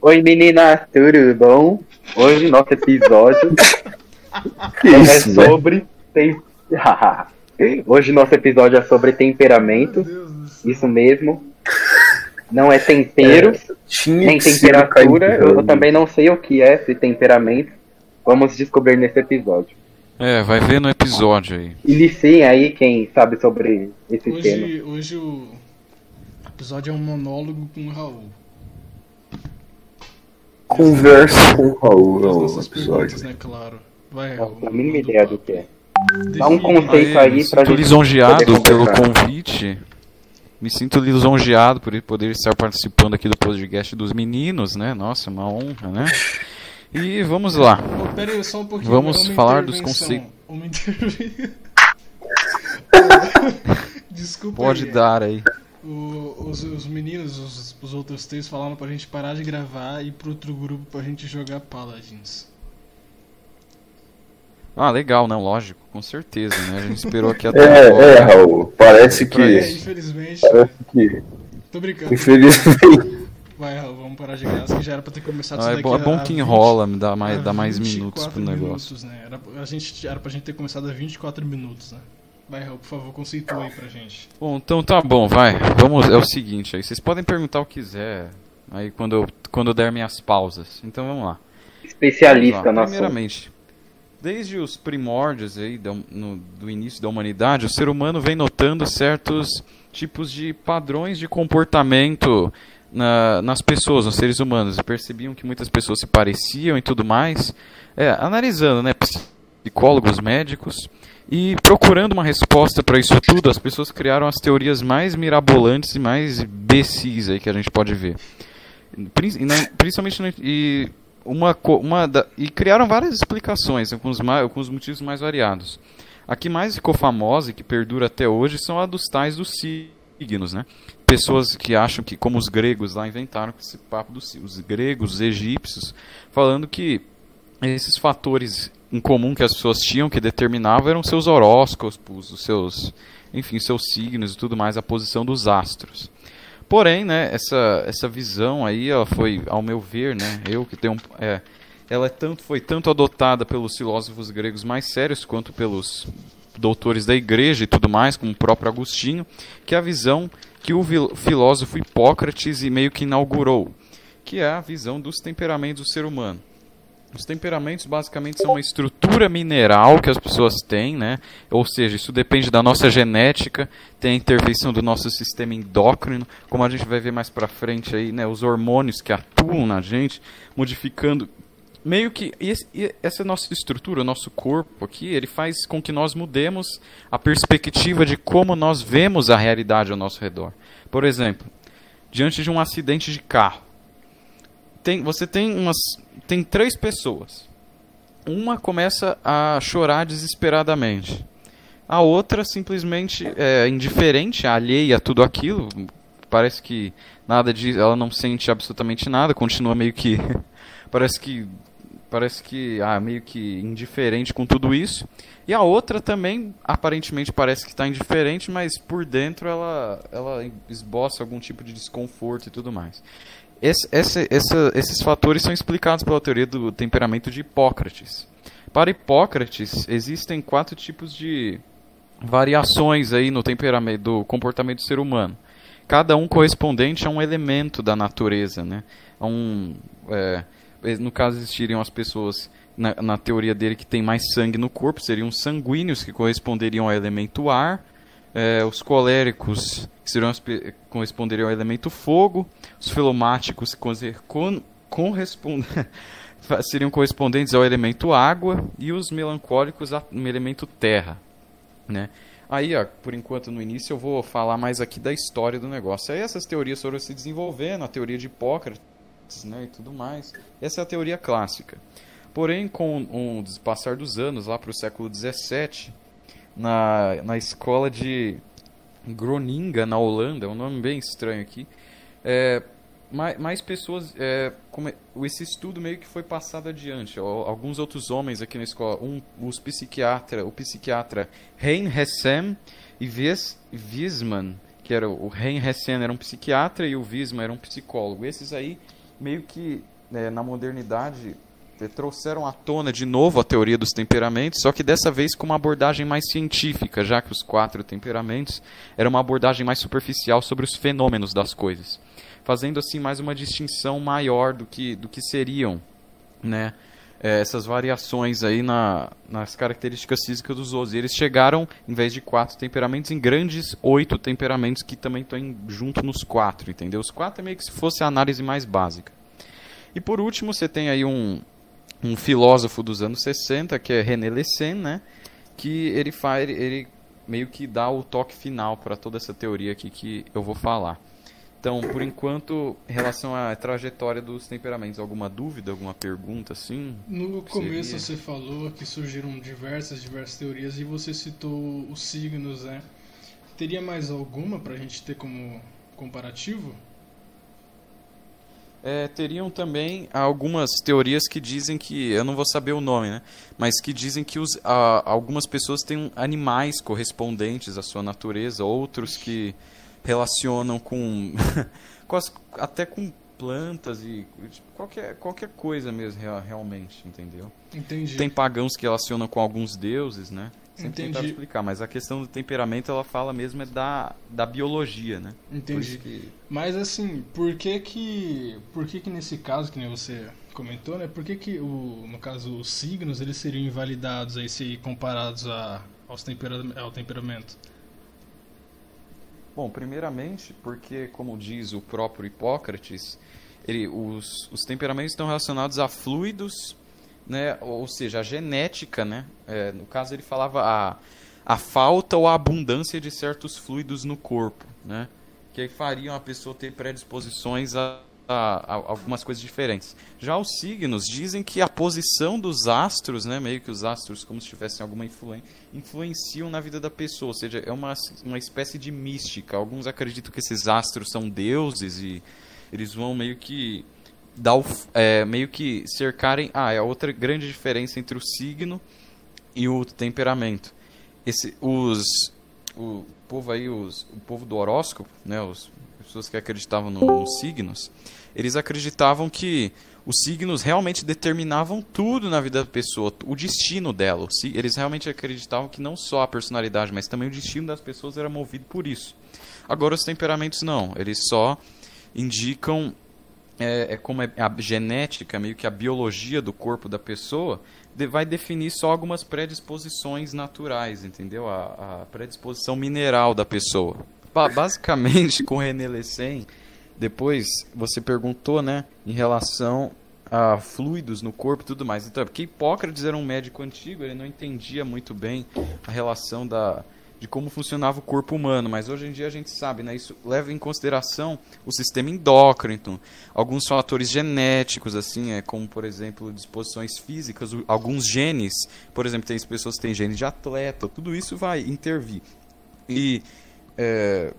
Oi meninas, tudo bom? Hoje nosso episódio é isso, velho? sobre. Tem... Hoje nosso episódio é sobre temperamento. Isso mesmo. Não é tempero, Tinha nem temperatura. Eu, Caetano. também não sei o que é esse temperamento. Vamos descobrir nesse episódio. É, vai ver no episódio aí. Iniciem aí quem sabe sobre esse tema. Hoje, hoje o episódio é um monólogo com o Raul. Conversa com o Raul As no episódio. né, claro. Vai, Não Raul. tenho a mínima ideia do papo. que é. Dá um conceito aí pra me sinto gente lisonjeado poder pelo convite. Me sinto lisonjeado por poder estar participando aqui do podcast dos meninos, né? Nossa, uma honra, né? E vamos lá. Ô, pera aí, só um pouquinho. Vamos uma falar dos conceitos. Uma intervenção. Desculpa Pode aí. dar aí. O- os, os meninos, os, os outros três falaram pra gente parar de gravar e ir pro outro grupo pra gente jogar Paladins. Ah, legal, não, lógico, com certeza, né? A gente esperou aqui até É, agora. é, Raul. Parece Pra É, que. infelizmente. Parece que. Tô brincando. Infelizmente. Vai, Raul, vamos parar de graça que já era pra ter começado Ah, isso é, daqui bom, é bom que 20 enrola, me dá mais, dá mais 24 minutos pro negócio. minutos, né? Era, a gente, era pra gente ter começado a 24 minutos, né? Vai, Raul, por favor, conceitua aí pra gente. Bom, então tá bom, vai. Vamos, é o seguinte aí. Vocês podem perguntar o que quiser aí quando eu, quando eu der minhas pausas. Então vamos lá. Especialista Vamos lá. Primeiramente, desde os primórdios aí da- no- do início da humanidade, o ser humano vem notando certos tipos de padrões de comportamento na- nas pessoas, nos seres humanos. Percebiam que muitas pessoas se pareciam e tudo mais. É, analisando, né, psicólogos, médicos e procurando uma resposta para isso tudo, as pessoas criaram as teorias mais mirabolantes e mais imbecis aí que a gente pode ver. Principalmente e uma, uma da- e criaram várias explicações com os, com os motivos mais variados. A que mais ficou famosa e que perdura até hoje são a dos tais dos signos, né? Pessoas que acham que, como os gregos lá inventaram esse papo dos os gregos, os egípcios, falando que esses fatores em comum que as pessoas tinham que determinavam eram seus horóscopos, os seus, enfim, seus signos e tudo mais, a posição dos astros. Porém, né, essa, essa visão aí, ela foi, ao meu ver, né, eu que tenho, é, ela é tanto, foi tanto adotada pelos filósofos gregos mais sérios quanto pelos doutores da igreja e tudo mais, como o próprio Agostinho, que é a visão que o filósofo Hipócrates meio que inaugurou, que é a visão dos temperamentos do ser humano. Os temperamentos basicamente são uma estrutura mineral que as pessoas têm, né? Ou seja, isso depende da nossa genética, tem a intervenção do nosso sistema endócrino, como a gente vai ver mais pra frente aí, né? Os hormônios que atuam na gente, modificando meio que esse- essa nossa estrutura, o nosso corpo aqui, ele faz com que nós mudemos a perspectiva de como nós vemos a realidade ao nosso redor. Por exemplo, diante de um acidente de carro, tem, você tem umas tem três pessoas. Uma começa a chorar desesperadamente. A outra simplesmente é indiferente, alheia a tudo aquilo. Parece que nada de, ela não sente absolutamente nada, continua meio que parece que parece que ah, meio que indiferente com tudo isso. E a outra também aparentemente parece que está indiferente, mas por dentro ela ela esboça algum tipo de desconforto e tudo mais. Esse- esse- essa- esses fatores são explicados pela teoria do temperamento de Hipócrates. Para Hipócrates, existem quatro tipos de variações aí no temperamento, do comportamento do ser humano. Cada um correspondente a um elemento da natureza, né? A um, é, no caso existiriam as pessoas na, na teoria dele que tem mais sangue no corpo, seriam os sanguíneos que corresponderiam ao elemento ar, é, os coléricos que corresponderiam ao elemento fogo, os filomáticos que seriam correspondentes ao elemento água e os melancólicos ao elemento terra, né? Aí, ó, por enquanto no início eu vou falar mais aqui da história do negócio. Aí essas teorias foram se desenvolvendo, a teoria de Hipócrates, né, e tudo mais. Essa é a teoria clássica. Porém, com o passar dos anos, lá para o século XVII, na, na escola de Groninga, na Holanda, é um nome bem estranho aqui, é, mais, mais pessoas, é, come- esse estudo meio que foi passado adiante. Alguns outros homens aqui na escola, um, os psiquiatra, o psiquiatra Hein Hessem e Wies, Wiesmann, que era o Hein Hessem era um psiquiatra e o Wiesmann era um psicólogo. Esses aí meio que é, na modernidade trouxeram à tona de novo a teoria dos temperamentos, só que dessa vez com uma abordagem mais científica, já que os quatro temperamentos era uma abordagem mais superficial sobre os fenômenos das coisas, fazendo assim mais uma distinção maior do que, do que seriam, né? é, essas variações aí na, nas características físicas dos outros. E eles chegaram, em vez de quatro temperamentos, em grandes oito temperamentos que também estão junto nos quatro, entendeu? Os quatro é meio que se fosse a análise mais básica. E por último, você tem aí um, um filósofo dos anos 60, que é René Lessen, né? Que ele faz, ele meio que dá o toque final para toda essa teoria aqui que eu vou falar. Então, por enquanto, em relação à trajetória dos temperamentos, alguma dúvida, alguma pergunta assim? No começo Seria? você falou que surgiram diversas, diversas teorias e você citou os signos, né? Teria mais alguma pra gente ter como comparativo? É, teriam também algumas teorias que dizem que, eu não vou saber o nome, né? Mas que dizem que os, a- algumas pessoas têm animais correspondentes à sua natureza, outros que relacionam com, com as- até com plantas e qualquer, qualquer coisa mesmo, rea- realmente, entendeu? Entendi. Tem pagãos que relacionam com alguns deuses, né? Sem tentar Entendi. explicar, mas a questão do temperamento ela fala mesmo é da, da biologia, né? Entendi. que Mas assim, por que que, por que que nesse caso, que nem você comentou, né? Por que que, o, no caso, os signos, eles seriam invalidados aí se comparados a, aos tempera, ao temperamento? Bom, primeiramente, porque, como diz o próprio Hipócrates, ele, os, os temperamentos estão relacionados a fluidos, né, ou seja, a genética. Né, é, no caso, ele falava a, a falta ou a abundância de certos fluidos no corpo, né, que fariam a pessoa ter predisposições a, a- a algumas coisas diferentes. Já os signos dizem que a posição dos astros, né, meio que os astros como se tivessem alguma influência, influenciam na vida da pessoa, ou seja, é uma, uma espécie de mística. Alguns acreditam que esses astros são deuses e eles vão meio que dar o, é, meio que cercarem. Ah, é outra grande diferença entre o signo e o temperamento. Esse, os, o povo aí, os, o povo do horóscopo, né, os as pessoas que acreditavam no- nos signos, eles acreditavam que os signos realmente determinavam tudo na vida da pessoa, o destino dela. Eles realmente acreditavam que não só a personalidade, mas também o destino das pessoas era movido por isso. Agora os temperamentos não, eles só indicam é, é como é a genética, meio que a biologia do corpo da pessoa, de- vai definir só algumas predisposições naturais, entendeu? A, a predisposição mineral da pessoa. Ba- basicamente, com René Lessen, depois você perguntou, né, em relação a fluidos no corpo e tudo mais. Então, porque Hipócrates era um médico antigo, ele não entendia muito bem a relação da de como funcionava o corpo humano, mas hoje em dia a gente sabe, né, isso leva em consideração o sistema endócrino, alguns fatores genéticos, assim, é, como por exemplo disposições físicas, alguns genes, por exemplo, tem pessoas que têm genes de atleta, tudo isso vai intervir. E é,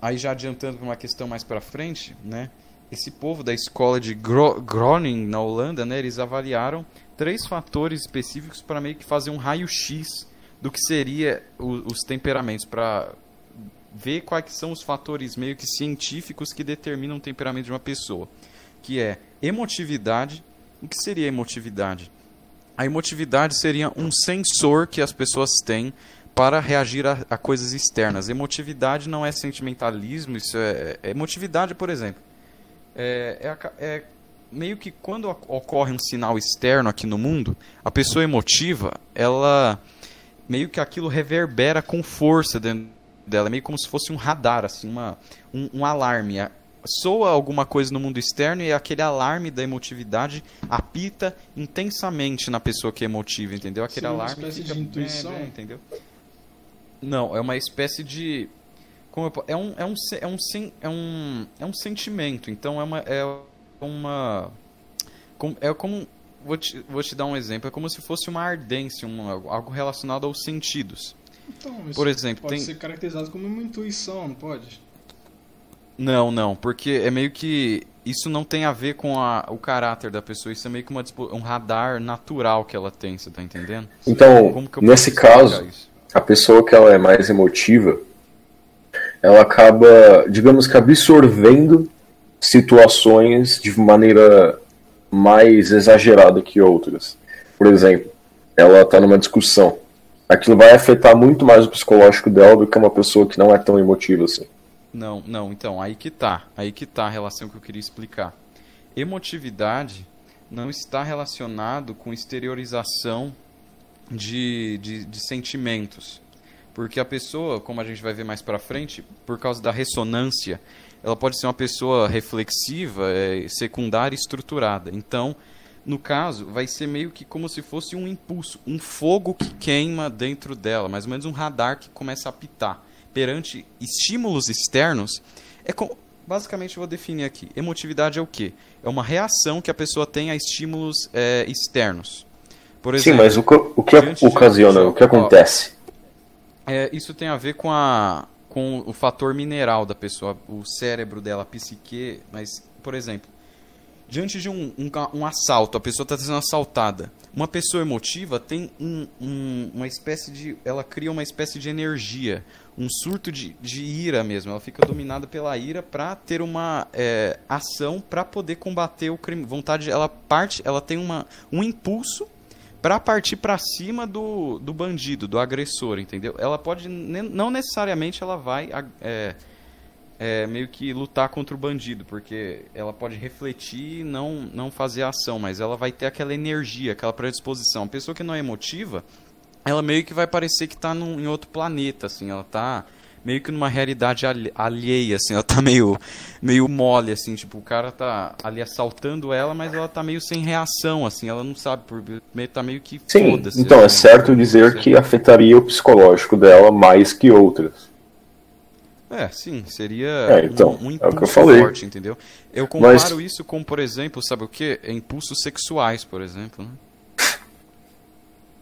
aí já adiantando para uma questão mais para frente, né? Esse povo da escola de Gro Groningen na Holanda, né? Eles avaliaram três fatores específicos para meio que fazer um raio-x do que seria o- os temperamentos para ver quais são os fatores meio que científicos que determinam o temperamento de uma pessoa, que é emotividade. O que seria emotividade? A emotividade seria um sensor que as pessoas têm para reagir a, a coisas externas. Emotividade não é sentimentalismo, isso é, é emotividade, por exemplo. É, é é meio que quando oc- ocorre um sinal externo aqui no mundo, a pessoa emotiva, ela meio que aquilo reverbera com força dentro dela, meio como se fosse um radar, assim, uma, um, um alarme. Soa alguma coisa no mundo externo e aquele alarme da emotividade apita intensamente na pessoa que é emotiva, entendeu? Aquele uma alarme espécie fica- de intuição? é, é, entendeu? Não, é uma espécie de como eu é um é um é um é um é um sentimento. Então é uma é uma é como vou te, vou te dar um exemplo. É como se fosse uma ardência, uma, algo relacionado aos sentidos. Então, isso Por exemplo, pode tem- ser caracterizado como uma intuição, não pode? Não, não, porque é meio que isso não tem a ver com a, o caráter da pessoa. Isso é meio que uma, um radar natural que ela tem. Você tá entendendo? Então, Como que eu nesse caso, a pessoa que ela é mais emotiva, ela acaba, digamos que absorvendo situações de maneira mais exagerada que outras. Por exemplo, ela está numa discussão. Aquilo vai afetar muito mais o psicológico dela do que uma pessoa que não é tão emotiva assim. Não, não, então, aí que tá. Aí que tá a relação que eu queria explicar. Emotividade não está relacionado com exteriorização de, de, de sentimentos. Porque a pessoa, como a gente vai ver mais pra frente, por causa da ressonância, ela pode ser uma pessoa reflexiva, é, secundária e estruturada. Então, no caso, vai ser meio que como se fosse um impulso, um fogo que queima dentro dela, mais ou menos um radar que começa a apitar. Perante estímulos externos, é como, basicamente eu vou definir aqui. Emotividade é o quê? É uma reação que a pessoa tem a estímulos é, externos. Por exemplo, Sim, mas o que, o que ocasiona, o que acontece? É, isso tem a ver com, a, com o fator mineral da pessoa, o cérebro dela, a psique. Mas, por exemplo, diante de um, um, um assalto, a pessoa está sendo assaltada. Uma pessoa emotiva tem um, um- uma espécie de. Ela cria uma espécie de energia, um surto de, de ira mesmo. Ela fica dominada pela ira para ter uma é, ação para poder combater o crime. Vontade, ela parte, ela tem uma, um impulso para partir para cima do, do bandido, do agressor, entendeu? Ela pode, não necessariamente ela vai é, é, meio que lutar contra o bandido, porque ela pode refletir e não, não fazer ação, mas ela vai ter aquela energia, aquela predisposição. A pessoa que não é emotiva, ela meio que vai parecer que tá num, em outro planeta, assim, ela tá meio que numa realidade alhe- alheia, assim, ela tá meio, meio mole, assim, tipo, o cara tá ali assaltando ela, mas ela tá meio sem reação, assim, ela não sabe, por, meio, tá meio que Sim, então é assim. certo dizer que afetaria o psicológico dela mais que outras. É, sim, seria É, então, um, um é o que eu impulso falei. forte, entendeu? Eu comparo Mas- isso com, por exemplo, sabe o quê? É impulsos sexuais, por exemplo, né?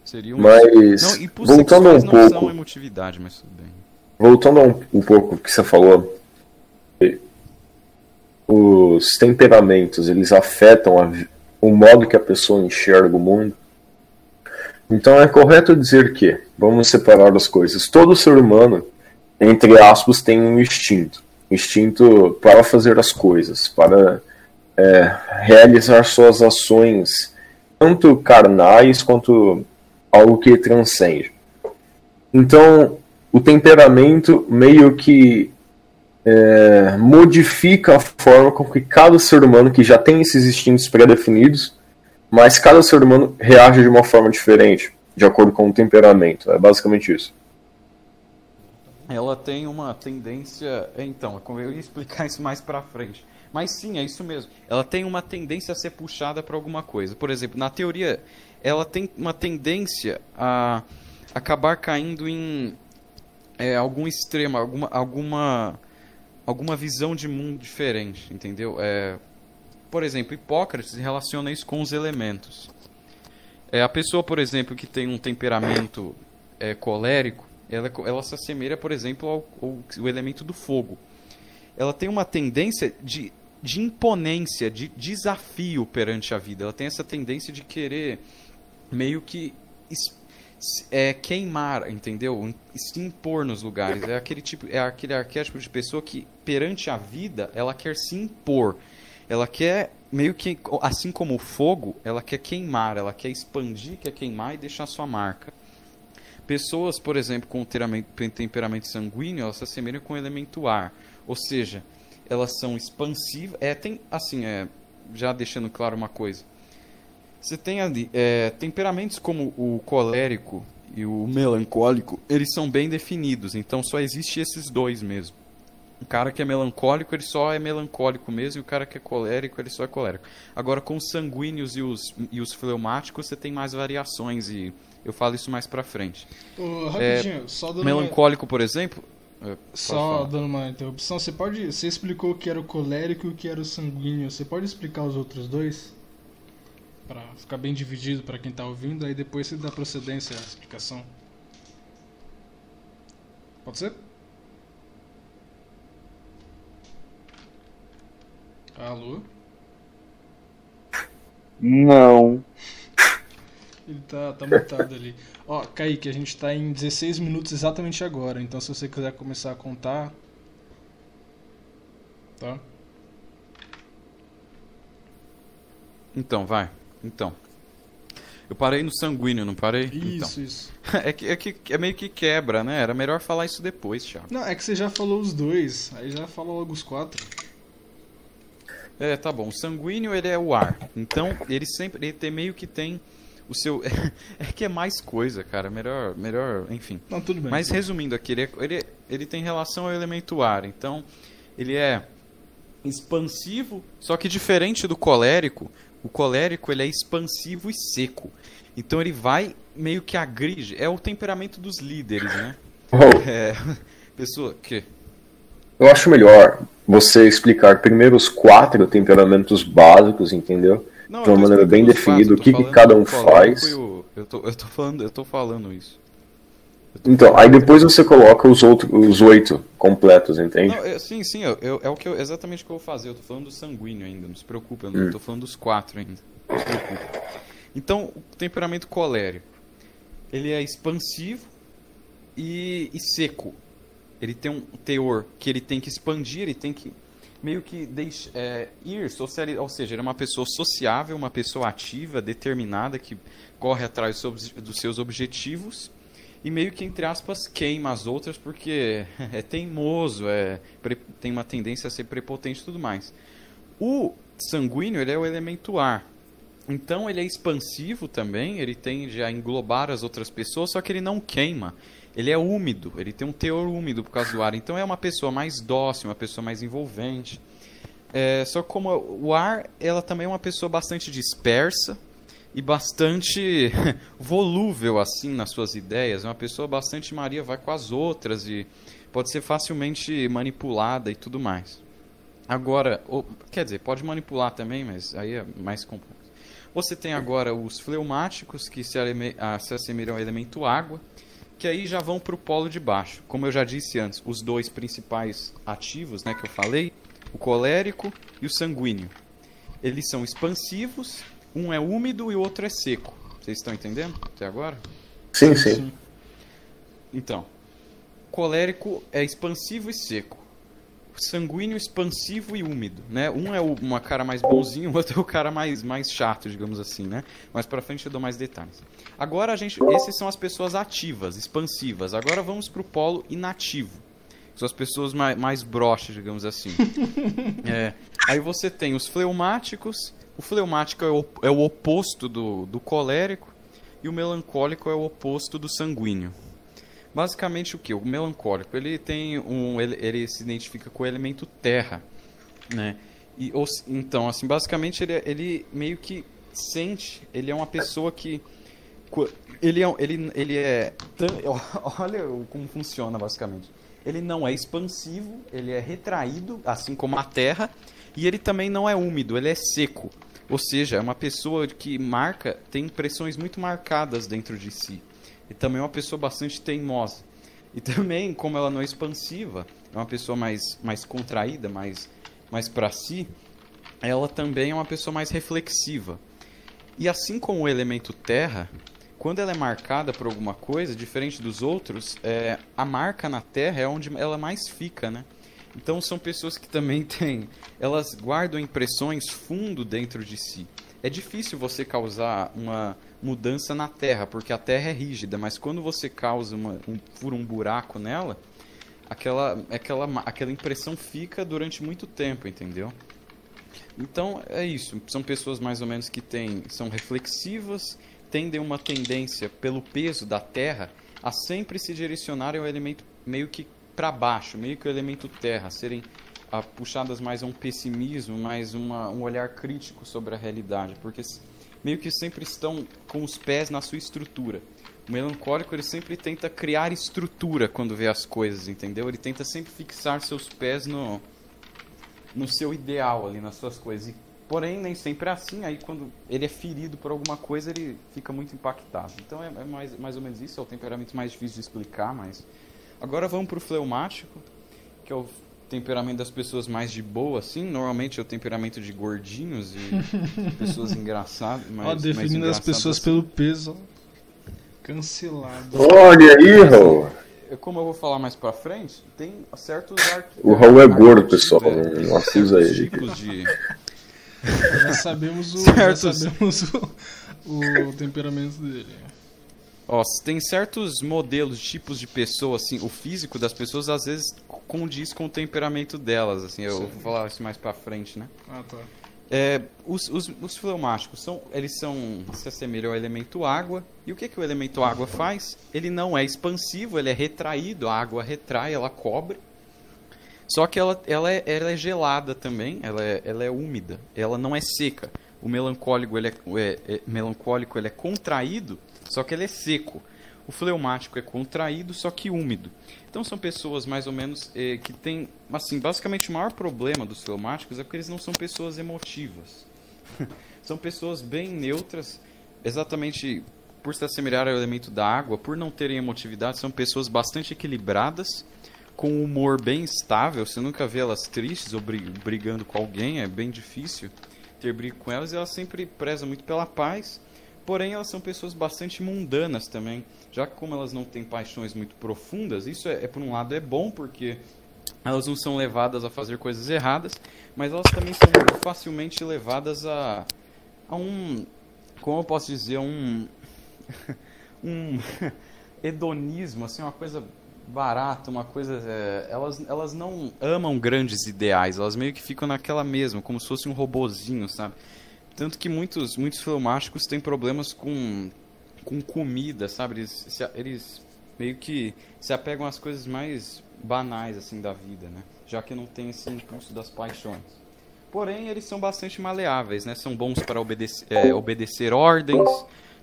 Seria um... Mas, Não, impulsos voltando um não são pouco, emotividade, mas tudo bem. Voltando um, um pouco que você falou, os temperamentos, eles afetam a o modo que a pessoa enxerga o mundo. Então é correto dizer que, vamos separar as coisas, todo ser humano, entre aspas, tem um instinto. Instinto para fazer as coisas, para é, realizar suas ações, tanto carnais quanto algo que transcende. Então, o temperamento meio que é, modifica a forma com que cada ser humano, que já tem esses instintos pré-definidos, mas cada ser humano reage de uma forma diferente, de acordo com o temperamento. É basicamente isso. Ela tem uma tendência. Então, eu ia explicar isso mais pra frente. Mas sim, é isso mesmo. Ela tem uma tendência a ser puxada para alguma coisa. Por exemplo, na teoria, ela tem uma tendência a acabar caindo em é, algum extremo, alguma, alguma, alguma visão de mundo diferente, entendeu? É, por exemplo, Hipócrates relaciona isso com os elementos. É, a pessoa, por exemplo, que tem um temperamento é, colérico, ela, ela se assemelha, por exemplo, ao, ao, ao elemento do fogo. Ela tem uma tendência de, de imponência, de desafio perante a vida. Ela tem essa tendência de querer meio que é, queimar, entendeu? Se impor nos lugares. É aquele tipo, é aquele arquétipo de pessoa que perante a vida ela quer se impor. Ela quer meio que, assim como o fogo, ela quer queimar, ela quer expandir, quer queimar e deixar sua marca. Pessoas, por exemplo, com temperamento, sanguíneo, elas se assemelham com o elemento ar. Ou seja, elas são expansivas. É, tem, assim, é, já deixando claro uma coisa. Você tem ali é, temperamentos como o colérico e o melancólico, eles são bem definidos. Então só existe esses dois mesmo. O cara que é melancólico, ele só é melancólico mesmo, e o cara que é colérico, ele só é colérico. Agora, com os sanguíneos e os, e os fleumáticos, você tem mais variações, e eu falo isso mais pra frente. Ô, rapidinho, só dando uma, Melancólico, por exemplo. é, só falar. dando uma interrupção, você pode. Você explicou o que era o colérico e o que era o sanguíneo. Você pode explicar os outros dois? Pra ficar bem dividido pra quem tá ouvindo, aí depois você dá procedência à explicação. Pode ser? Alô? Não. Ele tá, tá mutado ali. Ó, Kaique, a gente tá em 16 minutos exatamente agora, então se você quiser começar a contar. Tá? Então, vai. Então. Eu parei no sanguíneo, não parei? Isso, isso. Então. É, que, é que é meio que quebra, né? Era melhor falar isso depois, Thiago. Não, é que você já falou os dois, aí já falou logo os quatro. É, tá bom. O sanguíneo, ele é o ar. Então, ele sempre ele tem, meio que tem o seu... é que é mais coisa, cara. Melhor, melhor enfim. Não, tudo bem. Mas resumindo aqui, ele, é, ele, ele tem relação ao elemento ar. Então, ele é expansivo, só que diferente do colérico, o colérico ele é expansivo e seco. Então ele vai meio que agride. É o temperamento dos líderes, né? Oh, É, pessoa que eu acho melhor você explicar primeiro os quatro temperamentos básicos, entendeu? não, De uma maneira bem definida, o que, que cada um faz. eu, tô, eu tô falando, eu tô falando isso. Eu Então, aí depois você coloca os outros, os oito completos, entende? Não, é- sim, sim, eu, eu- é o que eu, exatamente o que eu vou fazer. Eu tô falando do sanguíneo ainda, não se preocupe, eu não Hum. tô falando dos quatro ainda. Não se preocupe. Então, o temperamento colérico, ele é expansivo e, e seco. Ele tem um teor que ele tem que expandir, ele tem que meio que deixa, é, ir, sociali ou seja, ele é uma pessoa sociável, uma pessoa ativa, determinada, que corre atrás dos seus objetivos e meio que, entre aspas, queima as outras porque é teimoso, é, tem uma tendência a ser prepotente e tudo mais. O sanguíneo ele é o elemento ar. Então ele é expansivo também, ele tende a englobar as outras pessoas, só que ele não queima. Ele é úmido, ele tem um teor úmido por causa do ar. Então é uma pessoa mais dócil, uma pessoa mais envolvente. É, só como o ar, ela também é uma pessoa bastante dispersa e bastante volúvel assim nas suas ideias. É uma pessoa bastante Maria vai com as outras e pode ser facilmente manipulada e tudo mais. Agora, o- quer dizer, pode manipular também, mas aí é mais complexo. Você tem agora os fleumáticos, que se, se assemelham ao elemento água, que aí já vão para o polo de baixo. Como eu já disse antes, os dois principais ativos né, que eu falei, o colérico e o sanguíneo. Eles são expansivos, um é úmido e o outro é seco. Vocês estão entendendo até agora? Sim, sim. Então, colérico é expansivo e seco. Sanguíneo, expansivo e úmido, né? Um é o- uma cara mais bonzinho, o outro é o cara mais, mais chato, digamos assim, né? Mais pra frente eu dou mais detalhes. Agora a gente, esses são as pessoas ativas, expansivas. Agora vamos pro polo inativo. São as pessoas mais, mais broxas, digamos assim. É, aí você tem os fleumáticos. O fleumático é o, é o oposto do, do colérico. E o melancólico é o oposto do sanguíneo. Basicamente o que? O melancólico, ele tem um ele, ele se identifica com o elemento terra, né? E ou então, assim, basicamente ele, ele meio que sente, ele é uma pessoa que ele é ele ele é olha como funciona basicamente. Ele não é expansivo, ele é retraído, assim como a terra, e ele também não é úmido, ele é seco. Ou seja, é uma pessoa que marca, tem impressões muito marcadas dentro de si. E também é uma pessoa bastante teimosa. E também, como ela não é expansiva, é uma pessoa mais, mais contraída, mais, mais para si, ela também é uma pessoa mais reflexiva. E assim como o elemento terra, quando ela é marcada por alguma coisa, diferente dos outros, é, a marca na terra é onde ela mais fica, né? Então são pessoas que também têm, elas guardam impressões fundo dentro de si. É difícil você causar uma mudança na terra, porque a terra é rígida, mas quando você causa uma, um, um buraco nela, aquela, aquela, aquela impressão fica durante muito tempo, entendeu? Então é isso. São pessoas mais ou menos que têm, são reflexivas, tendem uma tendência pelo peso da Terra a sempre se direcionarem ao elemento meio que para baixo, meio que o elemento Terra, serem ah, puxadas mais a um pessimismo, mais uma, um olhar crítico sobre a realidade, porque meio que sempre estão com os pés na sua estrutura. O melancólico ele sempre tenta criar estrutura quando vê as coisas, entendeu? Ele tenta sempre fixar seus pés no, no seu ideal ali, nas suas coisas. E, porém, nem sempre é assim. Aí, quando ele é ferido por alguma coisa, ele fica muito impactado. Então, é, é mais, mais ou menos isso. É o temperamento mais difícil de explicar, mas... Agora vamos pro fleumático, que é o temperamento das pessoas mais de boa, assim. Normalmente é o temperamento de gordinhos e pessoas engraçadas. mais- Ó, mais definindo as pessoas assim. pelo peso. Cancelado. Olha aí, Raul. Como eu vou falar mais pra frente, tem certos arqui... O Raul é gordo, pessoal, é, não acusa ele. tipos de Já sabemos o, Certos- já sabemos o, o temperamento dele. Ó, tem certos modelos, tipos de pessoa, assim, o físico das pessoas às vezes condiz com o temperamento delas, assim, eu Sim. vou falar isso mais pra frente, né? Ah, tá. É, os, os, os fleumáticos são, eles são, se assemelham ao elemento água. E o que, que o elemento água faz? Ele não é expansivo, ele é retraído, a água retrai, ela cobre. Só que ela, ela, é, ela é gelada também, ela é, ela é úmida, ela não é seca. O melancólico ele é, é- é- melancólico ele é contraído, só que ele é seco. O fleumático é contraído, só que úmido. Então são pessoas mais ou menos eh, que têm, assim, basicamente o maior problema dos fleumáticos é porque eles não são pessoas emotivas. são pessoas bem neutras, exatamente por se assemelhar ao elemento da água, por não terem emotividade, são pessoas bastante equilibradas, com um humor bem estável. Você nunca vê elas tristes ou bri- brigando com alguém, é bem difícil ter briga com elas. E elas sempre prezam muito pela paz, porém elas são pessoas bastante mundanas também. Já que como elas não têm paixões muito profundas, isso é, é, por um lado é bom porque elas não são levadas a fazer coisas erradas, mas elas também são facilmente levadas a, a um, como eu posso dizer, um um hedonismo, assim, uma coisa barata, uma coisa. é, elas, elas não amam grandes ideais, elas meio que ficam naquela mesma, como se fosse um robozinho, sabe? Tanto que muitos, muitos filmáticos têm problemas com, com comida, sabe? Eles, se, eles meio que se apegam às coisas mais banais, assim, da vida, né? Já que não tem esse impulso das paixões. Porém, eles são bastante maleáveis, né? São bons para obedecer, é, obedecer ordens,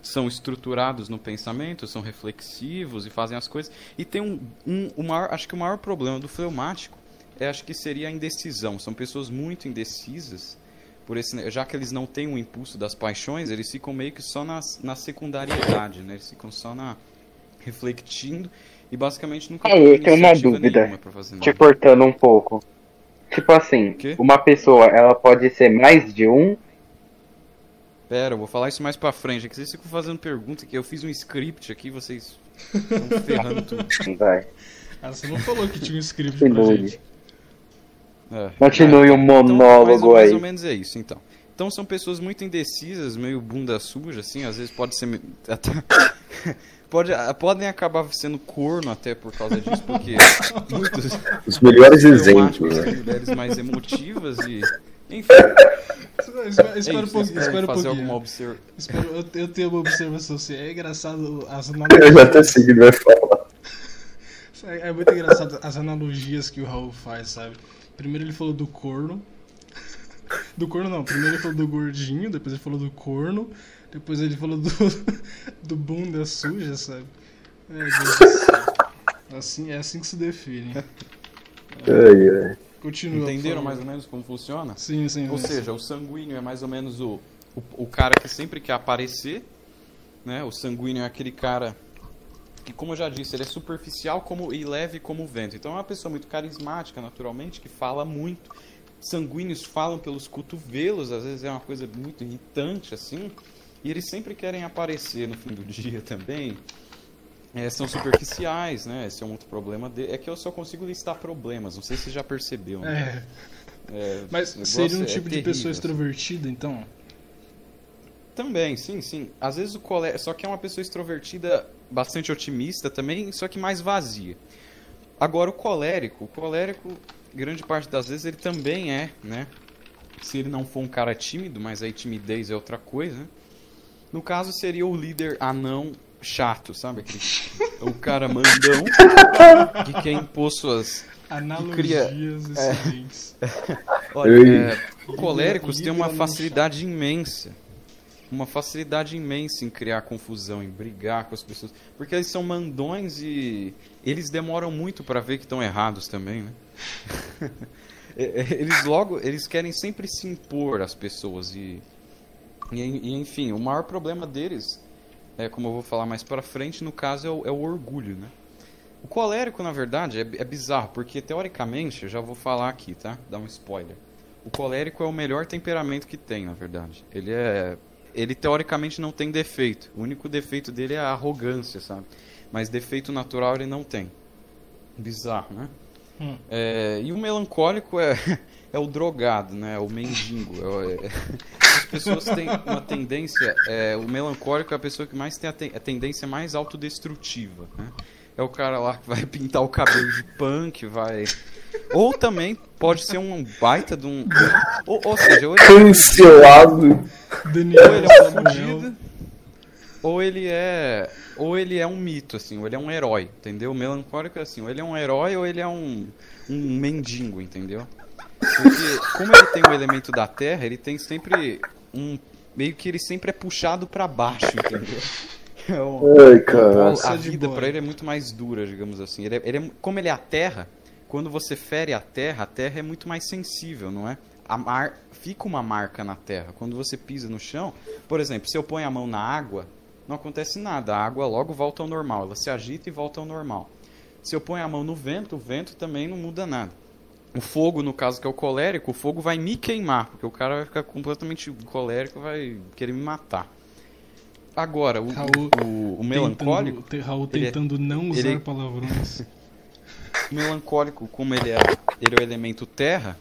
são estruturados no pensamento, são reflexivos e fazem as coisas. E tem um, um o maior, acho que o maior problema do fleumático é, acho que seria a indecisão. São pessoas muito indecisas, por esse, já que eles não têm o impulso das paixões, eles ficam meio que só na, na secundariedade, né? Eles ficam só na refletindo e basicamente nunca É, eu tenho uma dúvida. Te cortando um pouco. Tipo assim, uma pessoa, ela pode ser mais de um? Pera, eu vou falar isso mais pra frente. É que vocês ficam fazendo pergunta que eu fiz um script aqui, vocês estão ferrando tudo. Vai. Ah, você não falou que tinha um script pra gente. É. Continue o Então, mais, ou, monólogo mais aí. ou menos é isso, então. Então são pessoas muito indecisas, meio bunda suja, assim, às vezes pode ser. Até, pode, podem acabar sendo corno até por causa disso, porque muitos Os melhores exemplos, são né? mulheres mais emotivas e. Enfim, Espera, é espera isso, um pouquinho, querem espera um fazer pouquinho. alguma observação. Eu, eu tenho uma observação assim. É engraçado as Eu já até analogias. sei o que ele vai falar. É, é muito engraçado as analogias que o Raul faz, sabe? Primeiro ele falou do corno. Do corno não, primeiro ele falou do gordinho, depois ele falou do corno, depois ele falou do, do bunda suja, sabe? É, Deus. Assim, é assim que se define. Ai. Continua. Entenderam mais ou menos como funciona? Sim, sim. Ou sim. seja, o sanguíneo é mais ou menos o, o, o cara que sempre quer aparecer, né? O sanguíneo é aquele cara que, como eu já disse, ele é superficial como, e leve como o vento. Então é uma pessoa muito carismática, naturalmente, que fala muito. Sanguíneos falam pelos cotovelos, às vezes é uma coisa muito irritante, assim. E eles sempre querem aparecer no fim do dia também. É, são superficiais, né? Esse é um outro problema dele. É que eu só consigo listar problemas, não sei se você já percebeu. Né? É, É, mas seria um é tipo de pessoa assim. extrovertida, então? Também, sim, sim. Às vezes o colega. Só que é uma pessoa extrovertida, bastante otimista também, só que mais vazia. Agora o colérico, o colérico, grande parte das vezes ele também é, né? Se ele não for um cara tímido, mas aí timidez é outra coisa. No caso seria o líder anão chato, sabe? Aquele, o cara mandão que quer impor suas. cria- Analogias excelentes. Olha, Ei. é, coléricos têm uma facilidade imensa. Uma facilidade imensa em criar confusão, em brigar com as pessoas. Porque eles são mandões e eles demoram muito para ver que estão errados também, né? É, é, eles logo, eles querem sempre se impor às pessoas e, e, e, enfim, o maior problema deles, é como eu vou falar mais para frente, no caso é o, é o orgulho, né? O colérico, na verdade, é, é bizarro, porque teoricamente, eu já vou falar aqui, tá? Dar um spoiler. O colérico é o melhor temperamento que tem, na verdade. Ele é. Ele teoricamente não tem defeito. O único defeito dele é a arrogância, sabe? Mas defeito natural ele não tem. Bizarro, né? Hum. É, e o melancólico é, é o drogado, né? O mendigo. É, é... As pessoas têm uma tendência. É, o melancólico é a pessoa que mais tem a, ten... a tendência mais autodestrutiva. Né? É o cara lá que vai pintar o cabelo de punk, vai. Ou também pode ser um baita de um. Ou, ou seja, ou ele, Cancelado. Daniel, ou ele é um ou ele é. Ou ele é um mito, assim, ou ele é um herói, entendeu? O melancólico é assim, ou ele é um herói ou ele é um, um mendigo, entendeu? Porque como ele tem o elemento da terra, ele tem sempre um. Meio que ele sempre é puxado pra baixo, entendeu? É Ai, cara. a vida boa. pra ele é muito mais dura, digamos assim. Ele é, ele é- como ele é a terra, quando você fere a terra, a terra é muito mais sensível, não é? A mar, fica uma marca na terra. Quando você pisa no chão, por exemplo, se eu ponho a mão na água, não acontece nada. A água logo volta ao normal. Ela se agita e volta ao normal. Se eu ponho a mão no vento, o vento também não muda nada. O fogo, no caso que é o colérico, o fogo vai me queimar, porque o cara vai ficar completamente colérico, vai querer me matar. Agora, o, Raul o, o melancólico, Tentando, te- Raul ele é- tentando não usar ele- palavrões. o melancólico, como ele é, ele é o elemento terra,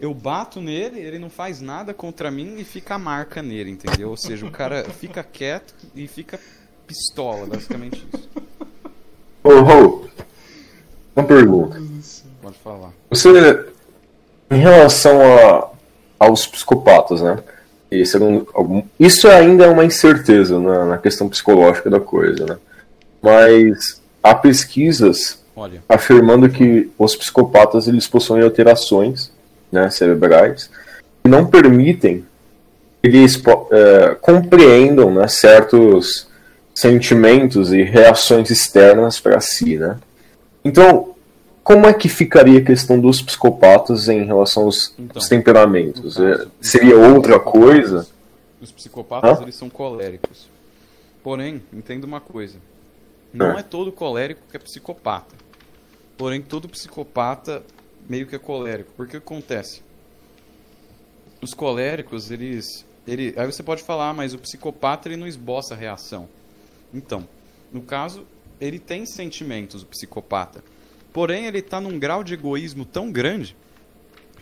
eu bato nele, ele não faz nada contra mim e fica a marca nele, entendeu? Ou seja, o cara fica quieto e fica pistola, basicamente isso. Ô, Raul, uma pergunta. Pode falar. Você, em relação a, aos psicopatas, né? E segundo algum, isso ainda é uma incerteza na, na questão psicológica da coisa, né? Mas há pesquisas Olha, afirmando que os psicopatas eles possuem alterações né, cerebrais que não permitem que eles é, compreendam né, certos sentimentos e reações externas para si, né? Então, como é que ficaria a questão dos psicopatas em relação aos, Então, temperamentos? É, caso- seria outra coisa? Os psicopatas, Hã? eles são coléricos. Porém, entenda uma coisa. Não É. é todo colérico que é psicopata. Porém, todo psicopata meio que é colérico. Porque o que acontece? Os coléricos, eles... Ele, aí você pode falar, "Ah, mas o psicopata ele não esboça reação. Então, no caso, ele tem sentimentos, o psicopata. Porém, ele está num grau de egoísmo tão grande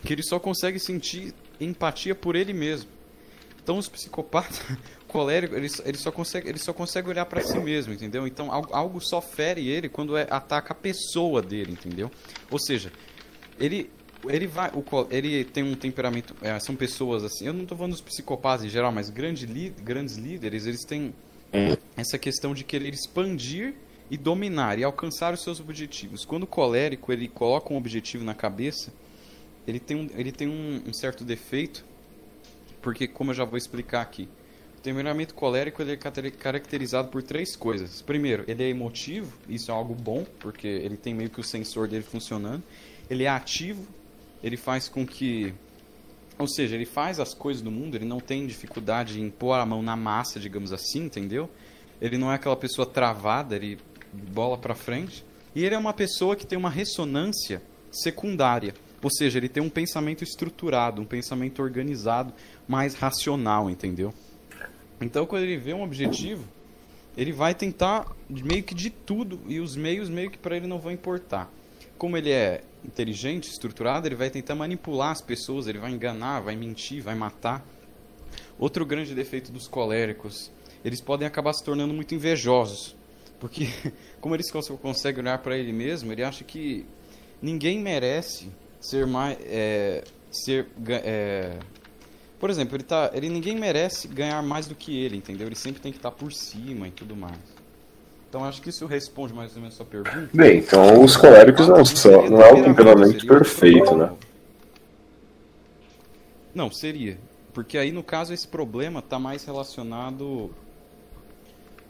que ele só consegue sentir empatia por ele mesmo. Então os psicopatas coléricos, ele, só- ele só consegue, ele só consegue olhar pra si mesmo, entendeu? Então algo, algo só fere ele quando é, ataca a pessoa dele, entendeu? Ou seja, ele ele vai, o, ele tem um temperamento, é, são pessoas assim. Eu não tô falando dos psicopatas em geral, mas grande li- grandes líderes, eles têm essa questão de querer expandir e dominar e alcançar os seus objetivos. Quando o colérico ele coloca um objetivo na cabeça, ele tem um, ele tem um, um certo defeito, porque como eu já vou explicar aqui, o temperamento colérico ele é caracterizado por três coisas. Primeiro, ele é emotivo, isso é algo bom, porque ele tem meio que o sensor dele funcionando. Ele é ativo, ele faz com que ou seja, ele faz as coisas do mundo, ele não tem dificuldade em pôr a mão na massa, digamos assim, entendeu? Ele não é aquela pessoa travada, ele bola pra frente. E ele é uma pessoa que tem uma ressonância secundária. Ou seja, ele tem um pensamento estruturado, um pensamento organizado, mais racional, entendeu? Então, quando ele vê um objetivo, ele vai tentar meio que de tudo e os meios meio que para ele não vão importar. Como ele é inteligente, estruturado, ele vai tentar manipular as pessoas, ele vai enganar, vai mentir, vai matar. Outro grande defeito dos coléricos, eles podem acabar se tornando muito invejosos, porque como eles cons- conseguem olhar para ele mesmo, ele acha que ninguém merece ser mais é, ser é, por exemplo, ele tá, ele ninguém merece ganhar mais do que ele, entendeu? Ele sempre tem que estar por cima e tudo mais. Então acho que isso responde mais ou menos a sua pergunta. Bem, então os coléricos não são, não é um temperamento perfeito, né? Não, seria. Porque aí, no caso, esse problema está mais relacionado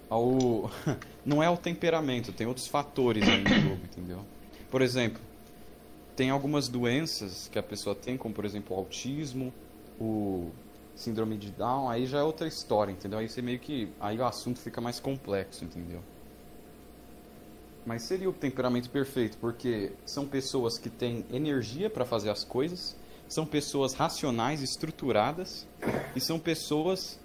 ao. Não é ao temperamento, tem outros fatores aí no jogo, entendeu? Por exemplo, tem algumas doenças que a pessoa tem, como por exemplo o autismo, o síndrome de Down, aí já é outra história, entendeu? Aí você meio que. Aí o assunto fica mais complexo, entendeu? Mas seria o temperamento perfeito, porque são pessoas que têm energia para fazer as coisas, são pessoas racionais, estruturadas, e são pessoas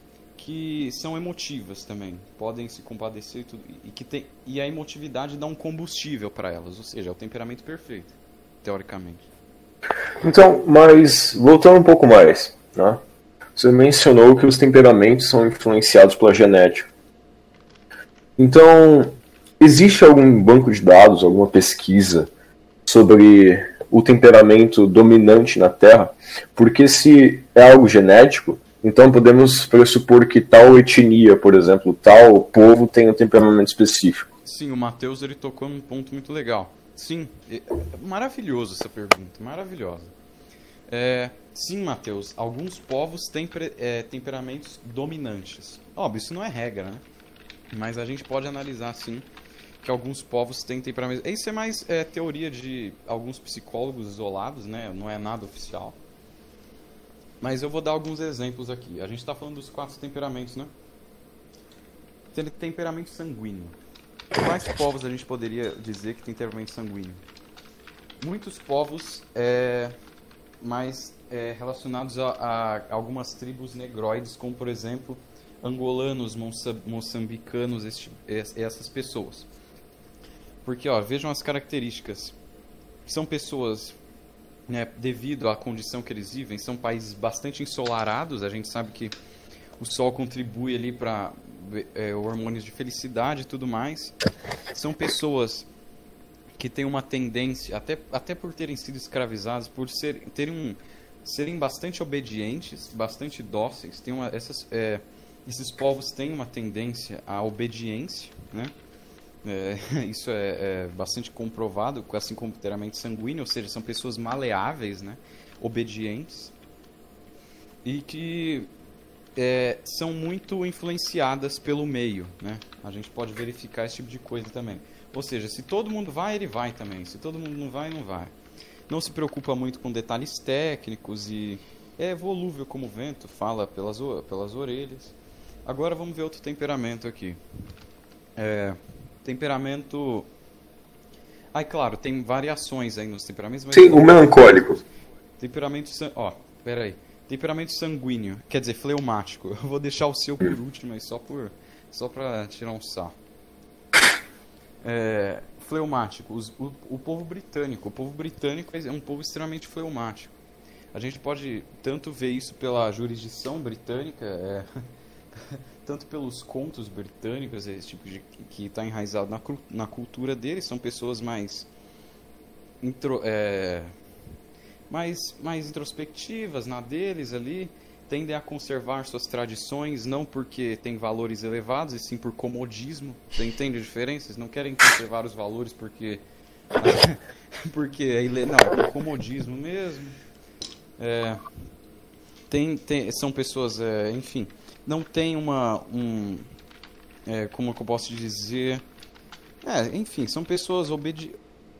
que são emotivas também, podem se compadecer e tudo, e que tem e a emotividade dá um combustível para elas, ou seja, é o temperamento perfeito, teoricamente. Então, mas voltando um pouco mais, né? Você mencionou que os temperamentos são influenciados pela genética. Então, existe algum banco de dados, alguma pesquisa sobre o temperamento dominante na Terra? Porque se é algo genético, então podemos pressupor que tal etnia, por exemplo, tal povo tem um temperamento específico. Sim, o Matheus ele tocou num ponto muito legal. Sim, é maravilhoso essa pergunta, maravilhosa. É, sim, Matheus, alguns povos têm é, temperamentos dominantes. Óbvio, isso não é regra, né? Mas a gente pode analisar, sim, que alguns povos têm temperamentos. Isso é mais é, teoria de alguns psicólogos isolados, né? Não é nada oficial. Mas eu vou dar alguns exemplos aqui. A gente está falando dos quatro temperamentos, né? Tem temperamento sanguíneo. Quais povos a gente poderia dizer que tem temperamento sanguíneo? Muitos povos é, mais é, relacionados a, a, algumas tribos negroides, como por exemplo angolanos, moçambicanos, este, essas pessoas. Porque, ó, vejam as características. São pessoas, né, devido à condição que eles vivem, são países bastante ensolarados. A gente sabe que o sol contribui ali para é, hormônios de felicidade e tudo mais. São pessoas que têm uma tendência, até, até por terem sido escravizados, por ser, terem um, serem bastante obedientes, bastante dóceis. Tem uma, essas, é, esses povos têm uma tendência à obediência, né? É, isso é, é, bastante comprovado, assim como inteiramente sanguíneo, ou seja, são pessoas maleáveis, né? obedientes, e que é, são muito influenciadas pelo meio. Né? A gente pode verificar esse tipo de coisa também. Ou seja, se todo mundo vai, ele vai também. Se todo mundo não vai, não vai. Não se preocupa muito com detalhes técnicos e é volúvel como o vento, fala pelas, pelas orelhas. Agora vamos ver outro temperamento aqui. É, temperamento. Ai, claro, tem variações aí nos temperamentos. Sim, o melancólico. Temperamento. Ó, pera aí. Temperamento sanguíneo, quer dizer, fleumático. Eu vou deixar o seu por último aí, só, por, só pra tirar um sal. É, fleumático. Os, o, o povo britânico. O povo britânico é um povo extremamente fleumático. A gente pode tanto ver isso pela jurisdição britânica, é, tanto pelos contos britânicos, esse tipo de que está enraizado na, na cultura deles, são pessoas mais intro, é, mais, mais introspectivas na deles ali, tendem a conservar suas tradições, não porque tem valores elevados, e sim por comodismo. Você entende a diferença? Eles não querem conservar os valores porque. porque é não, é por comodismo mesmo. É, tem, tem, são pessoas, é, enfim, não tem uma. Um, é, como é eu posso dizer? É, enfim, são pessoas obedi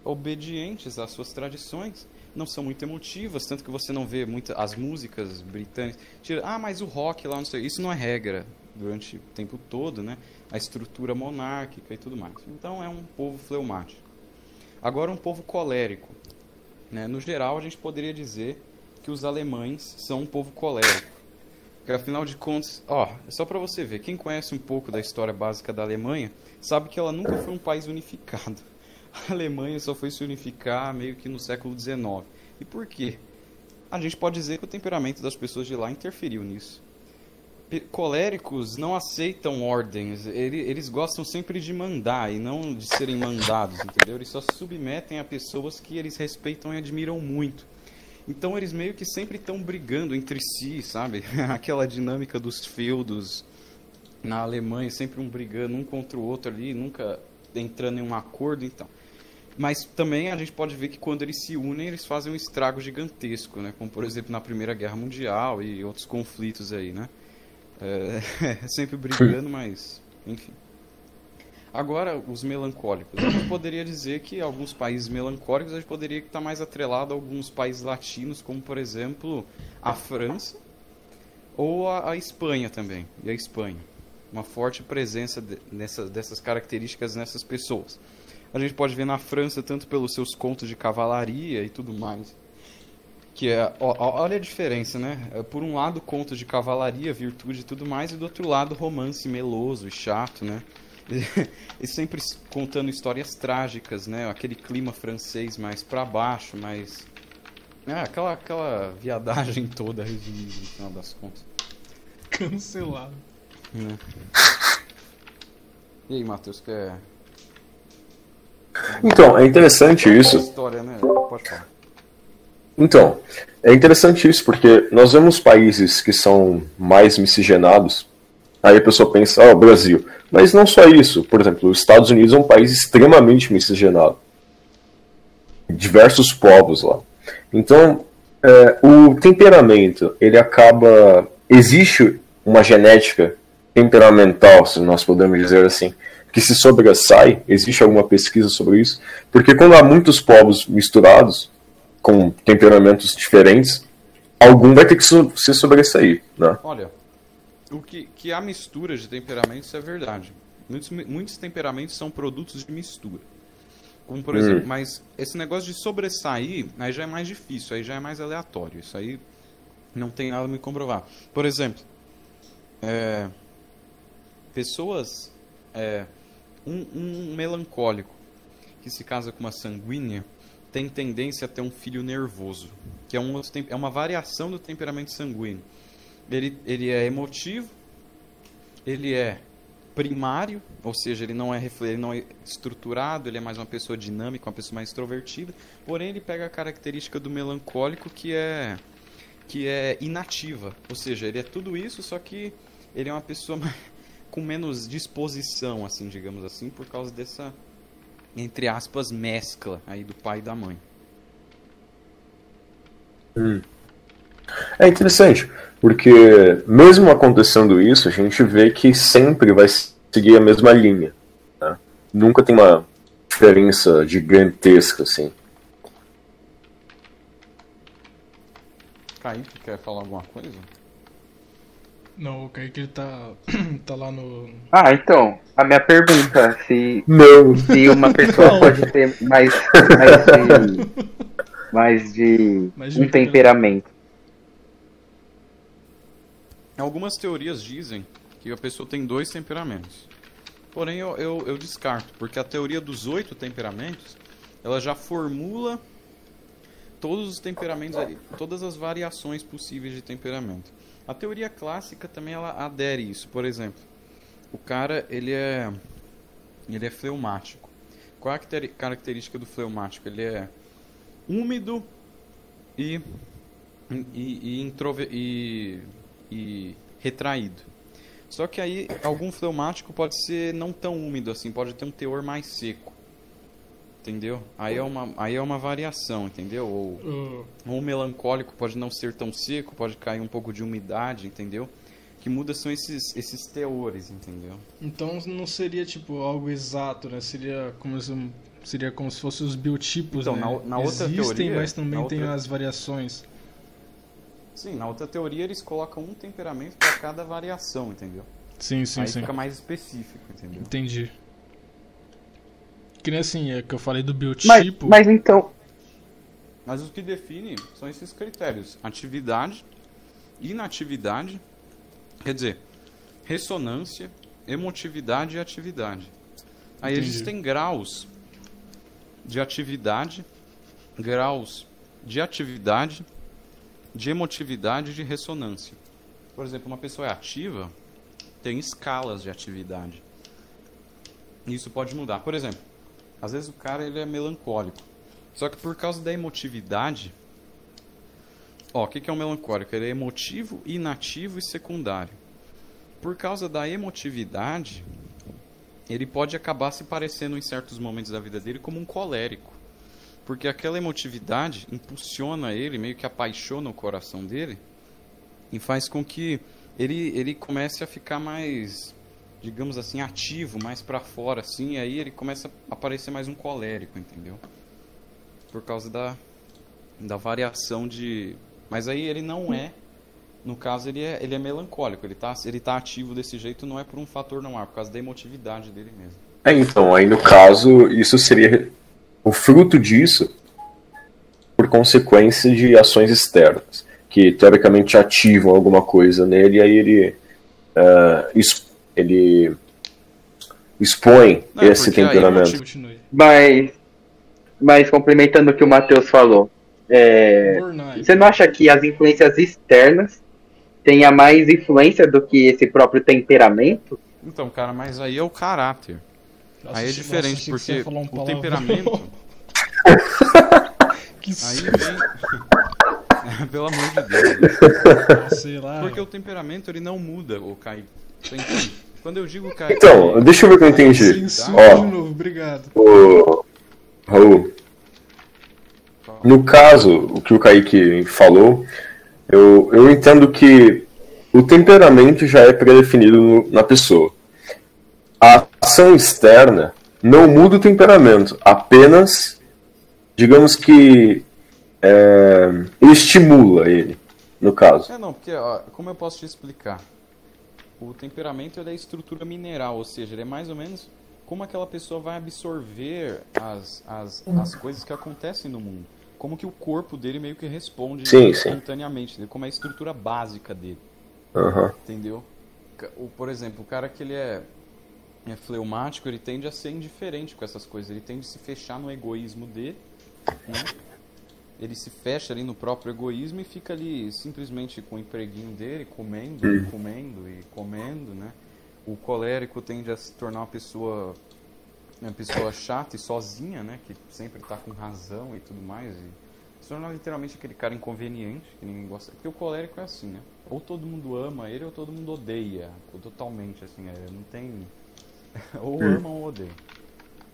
obedientes às suas tradições não são muito emotivas, tanto que você não vê muito as músicas britânicas. Tira, ah, mas o rock lá, não sei. Isso não é regra durante o tempo todo, né? A estrutura monárquica e tudo mais. Então é um povo fleumático. Agora, um povo colérico. Né? No geral, a gente poderia dizer que os alemães são um povo colérico. Porque, afinal de contas, ó, é só para você ver, quem conhece um pouco da história básica da Alemanha, sabe que ela nunca foi um país unificado a Alemanha só foi se unificar meio que no século XIX. E por quê? A gente pode dizer que o temperamento das pessoas de lá interferiu nisso. Coléricos não aceitam ordens, eles gostam sempre de mandar e não de serem mandados, entendeu? Eles só submetem a pessoas que eles respeitam e admiram muito. Então eles meio que sempre estão brigando entre si, sabe? Aquela dinâmica dos feudos na Alemanha, sempre um brigando um contra o outro ali, nunca entrando em um acordo, então. Mas também a gente pode ver que quando eles se unem, eles fazem um estrago gigantesco, né? Como, por exemplo, na Primeira Guerra Mundial e outros conflitos aí, né? É, sempre brigando, mas... Enfim. Agora, os melancólicos. A gente poderia dizer que alguns países melancólicos a gente poderia estar mais atrelado a alguns países latinos, como, por exemplo, a França ou a, a Espanha também. E a Espanha. Uma forte presença de, nessa, dessas características nessas pessoas a gente pode ver na França tanto pelos seus contos de cavalaria e tudo mais. Que é, ó, olha a diferença, né? É, por um lado, contos de cavalaria, virtude e tudo mais, e do outro lado, romance meloso e chato, né? E sempre contando histórias trágicas, né? Aquele clima francês mais para baixo, mais É, aquela, aquela viadagem toda resumida no final das contas. Cancelado. Né? E aí, Matheus, quer. Então, é interessante isso. História, né? Pode falar. Então, é interessante isso porque nós vemos países que são mais miscigenados. Aí a pessoa pensa, ah, o Brasil. Mas não só isso. Por exemplo, os Estados Unidos é um país extremamente miscigenado. Diversos povos lá. Então, é, o temperamento, ele acaba. Existe uma genética temperamental, se nós podemos dizer assim, que se sobressai. Existe alguma pesquisa sobre isso? Porque quando há muitos povos misturados, com temperamentos diferentes, algum vai ter que so se sobressair, né? Olha, o que, que há mistura de temperamentos é verdade. Muitos, muitos temperamentos são produtos de mistura. Como por exemplo, mas esse negócio de sobressair, aí já é mais difícil, aí já é mais aleatório. Isso aí não tem nada a me comprovar. Por exemplo, é, pessoas. É, um, um melancólico que se casa com uma sanguínea tem tendência a ter um filho nervoso, que é, um, é uma variação do temperamento sanguíneo. Ele, ele é emotivo, ele é primário, ou seja, ele não é ele não é estruturado, ele é mais uma pessoa dinâmica, uma pessoa mais extrovertida. Porém, ele pega a característica do melancólico que é que é inativa, ou seja, ele é tudo isso, só que ele é uma pessoa com menos disposição, assim, digamos assim, por causa dessa entre aspas mescla aí do pai e da mãe. Hum. É interessante, porque mesmo acontecendo isso, a gente vê que sempre vai seguir a mesma linha. Né? Nunca tem uma diferença gigantesca assim. Kaique, quer falar alguma coisa? Não, o Kaique ele tá, tá lá no. Ah, então, a minha pergunta, se, Não. se uma pessoa Não. pode ter mais, mais de, mais de Mais um um temperamento. Algumas teorias dizem que a pessoa tem dois temperamentos. Porém, eu, eu, eu descarto, porque a teoria dos oito temperamentos, ela já formula todos os temperamentos ali, todas as variações possíveis de temperamento. A teoria clássica também ela adere isso. Por exemplo, o cara ele é ele é fleumático. Qual é a característica do fleumático? Ele é úmido e e, e, e, e retraído. Só que aí algum fleumático pode ser não tão úmido assim, pode ter um teor mais seco. Entendeu? Aí é uma, aí é uma variação, entendeu? Ou, o melancólico pode não ser tão seco, pode cair um pouco de umidade, entendeu? Que muda são esses, esses teores, entendeu? Então não seria tipo algo exato, né? Seria como se, seria como se fossem os biotipos, Então, né? na- na outra Existem, teoria- mas também tem outra- as variações. Sim, na outra teoria eles colocam um temperamento para cada variação, entendeu? Sim, sim, aí sim. fica mais específico, entendeu? Entendi. Que nem assim, é que eu falei do Mas, biotipo. mas então, Mas o que define são esses critérios: atividade, inatividade, quer dizer, ressonância, emotividade e atividade. Aí Entendi. existem graus de atividade, graus de atividade, de emotividade e de ressonância. Por exemplo, uma pessoa é ativa, tem escalas de atividade. Isso pode mudar. Por exemplo, às vezes o cara ele é melancólico. Só que por causa da emotividade. Ó, o que, que é um melancólico? Ele é emotivo, inativo e secundário. Por causa da emotividade, ele pode acabar se parecendo em certos momentos da vida dele como um colérico. Porque aquela emotividade impulsiona ele, meio que apaixona o coração dele e faz com que ele, ele comece a ficar mais, digamos assim, ativo, mais pra fora, assim, e aí ele começa a parecer mais um colérico, entendeu? Por causa da, da variação de. Mas aí ele não é. No caso, ele é, ele é melancólico, ele tá, ele tá ativo desse jeito, não é por um fator não é, por causa da emotividade dele mesmo. É, então, aí no caso, isso seria o fruto disso por consequência de ações externas, que teoricamente ativam alguma coisa nele, e aí ele, ah, es- ele expõe Não, esse temperamento. Mas, mas complementando o que o Matheus falou, é, você não acha que as influências externas tenha mais influência do que esse próprio temperamento? Então, cara, mas aí é o caráter. Nossa, aí é diferente, porque um o temperamento. que Aí vem. Pelo amor de Deus. sei lá. Porque o temperamento ele não muda, o Kaique. Você entende? Quando eu digo Kaique. Então, deixa eu ver que eu entendi. Censura Ó. de novo, obrigado. Ô, Raul, no caso, o que o Kaique falou, eu, eu entendo que o temperamento já é predefinido no- na pessoa. A ação externa não muda o temperamento, apenas, digamos que, é, estimula ele, no caso. É, não, porque, ó, como eu posso te explicar? O temperamento é a estrutura mineral, ou seja, ele é mais ou menos como aquela pessoa vai absorver as, as, as coisas que acontecem no mundo. Como que o corpo dele meio que responde Sim, sim. espontaneamente, né? como é a estrutura básica dele. Aham. Entendeu? O- Por exemplo, o cara que ele é, é fleumático, ele tende a ser indiferente com essas coisas. Ele tende a se fechar no egoísmo dele, né? Ele se fecha ali no próprio egoísmo e fica ali simplesmente com o empreguinho dele, comendo, e comendo e comendo, né? O colérico tende a se tornar uma pessoa uma pessoa chata e sozinha, né? Que sempre tá com razão e tudo mais. E se tornar literalmente aquele cara inconveniente, que ninguém gosta. Porque o colérico é assim, né? Ou todo mundo ama ele ou todo mundo odeia. Totalmente, assim, é, não tem. Ou ama ou odeia.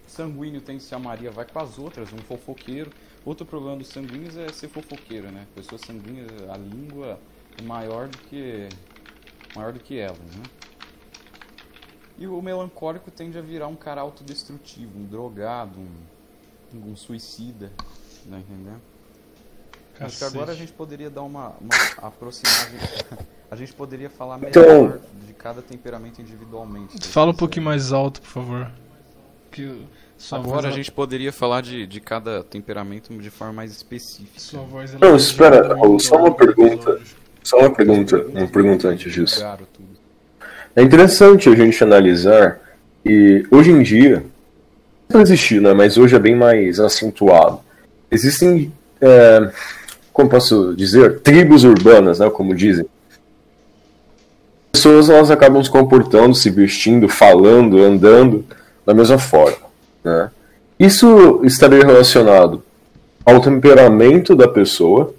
Sanguíneo tem se a Maria vai com as outras, um fofoqueiro. Outro problema dos sanguíneos é ser fofoqueiro, né? Pessoas sanguíneas, a língua é maior do que maior do que elas, né? E o melancólico tende a virar um cara autodestrutivo, um drogado, um, um suicida, né? Entendendo? Acho que agora a gente poderia dar uma, uma aproximagem. A gente poderia falar melhor Então- de cada temperamento individualmente. se Fala um pouquinho mais alto, por favor. Que Agora a gente poderia falar de, de cada temperamento de forma mais específica. Sua voz ela Não, é espera, Raul, só uma pergunta. Só uma pergunta, uma pergunta antes disso. É interessante a gente analisar e hoje em dia não existiu, né? Mas hoje é bem mais acentuado. Existem, é, como posso dizer, tribos urbanas, né? Como dizem. As pessoas elas acabam se comportando, se vestindo, falando, andando da mesma forma, né? Isso estaria relacionado ao temperamento da pessoa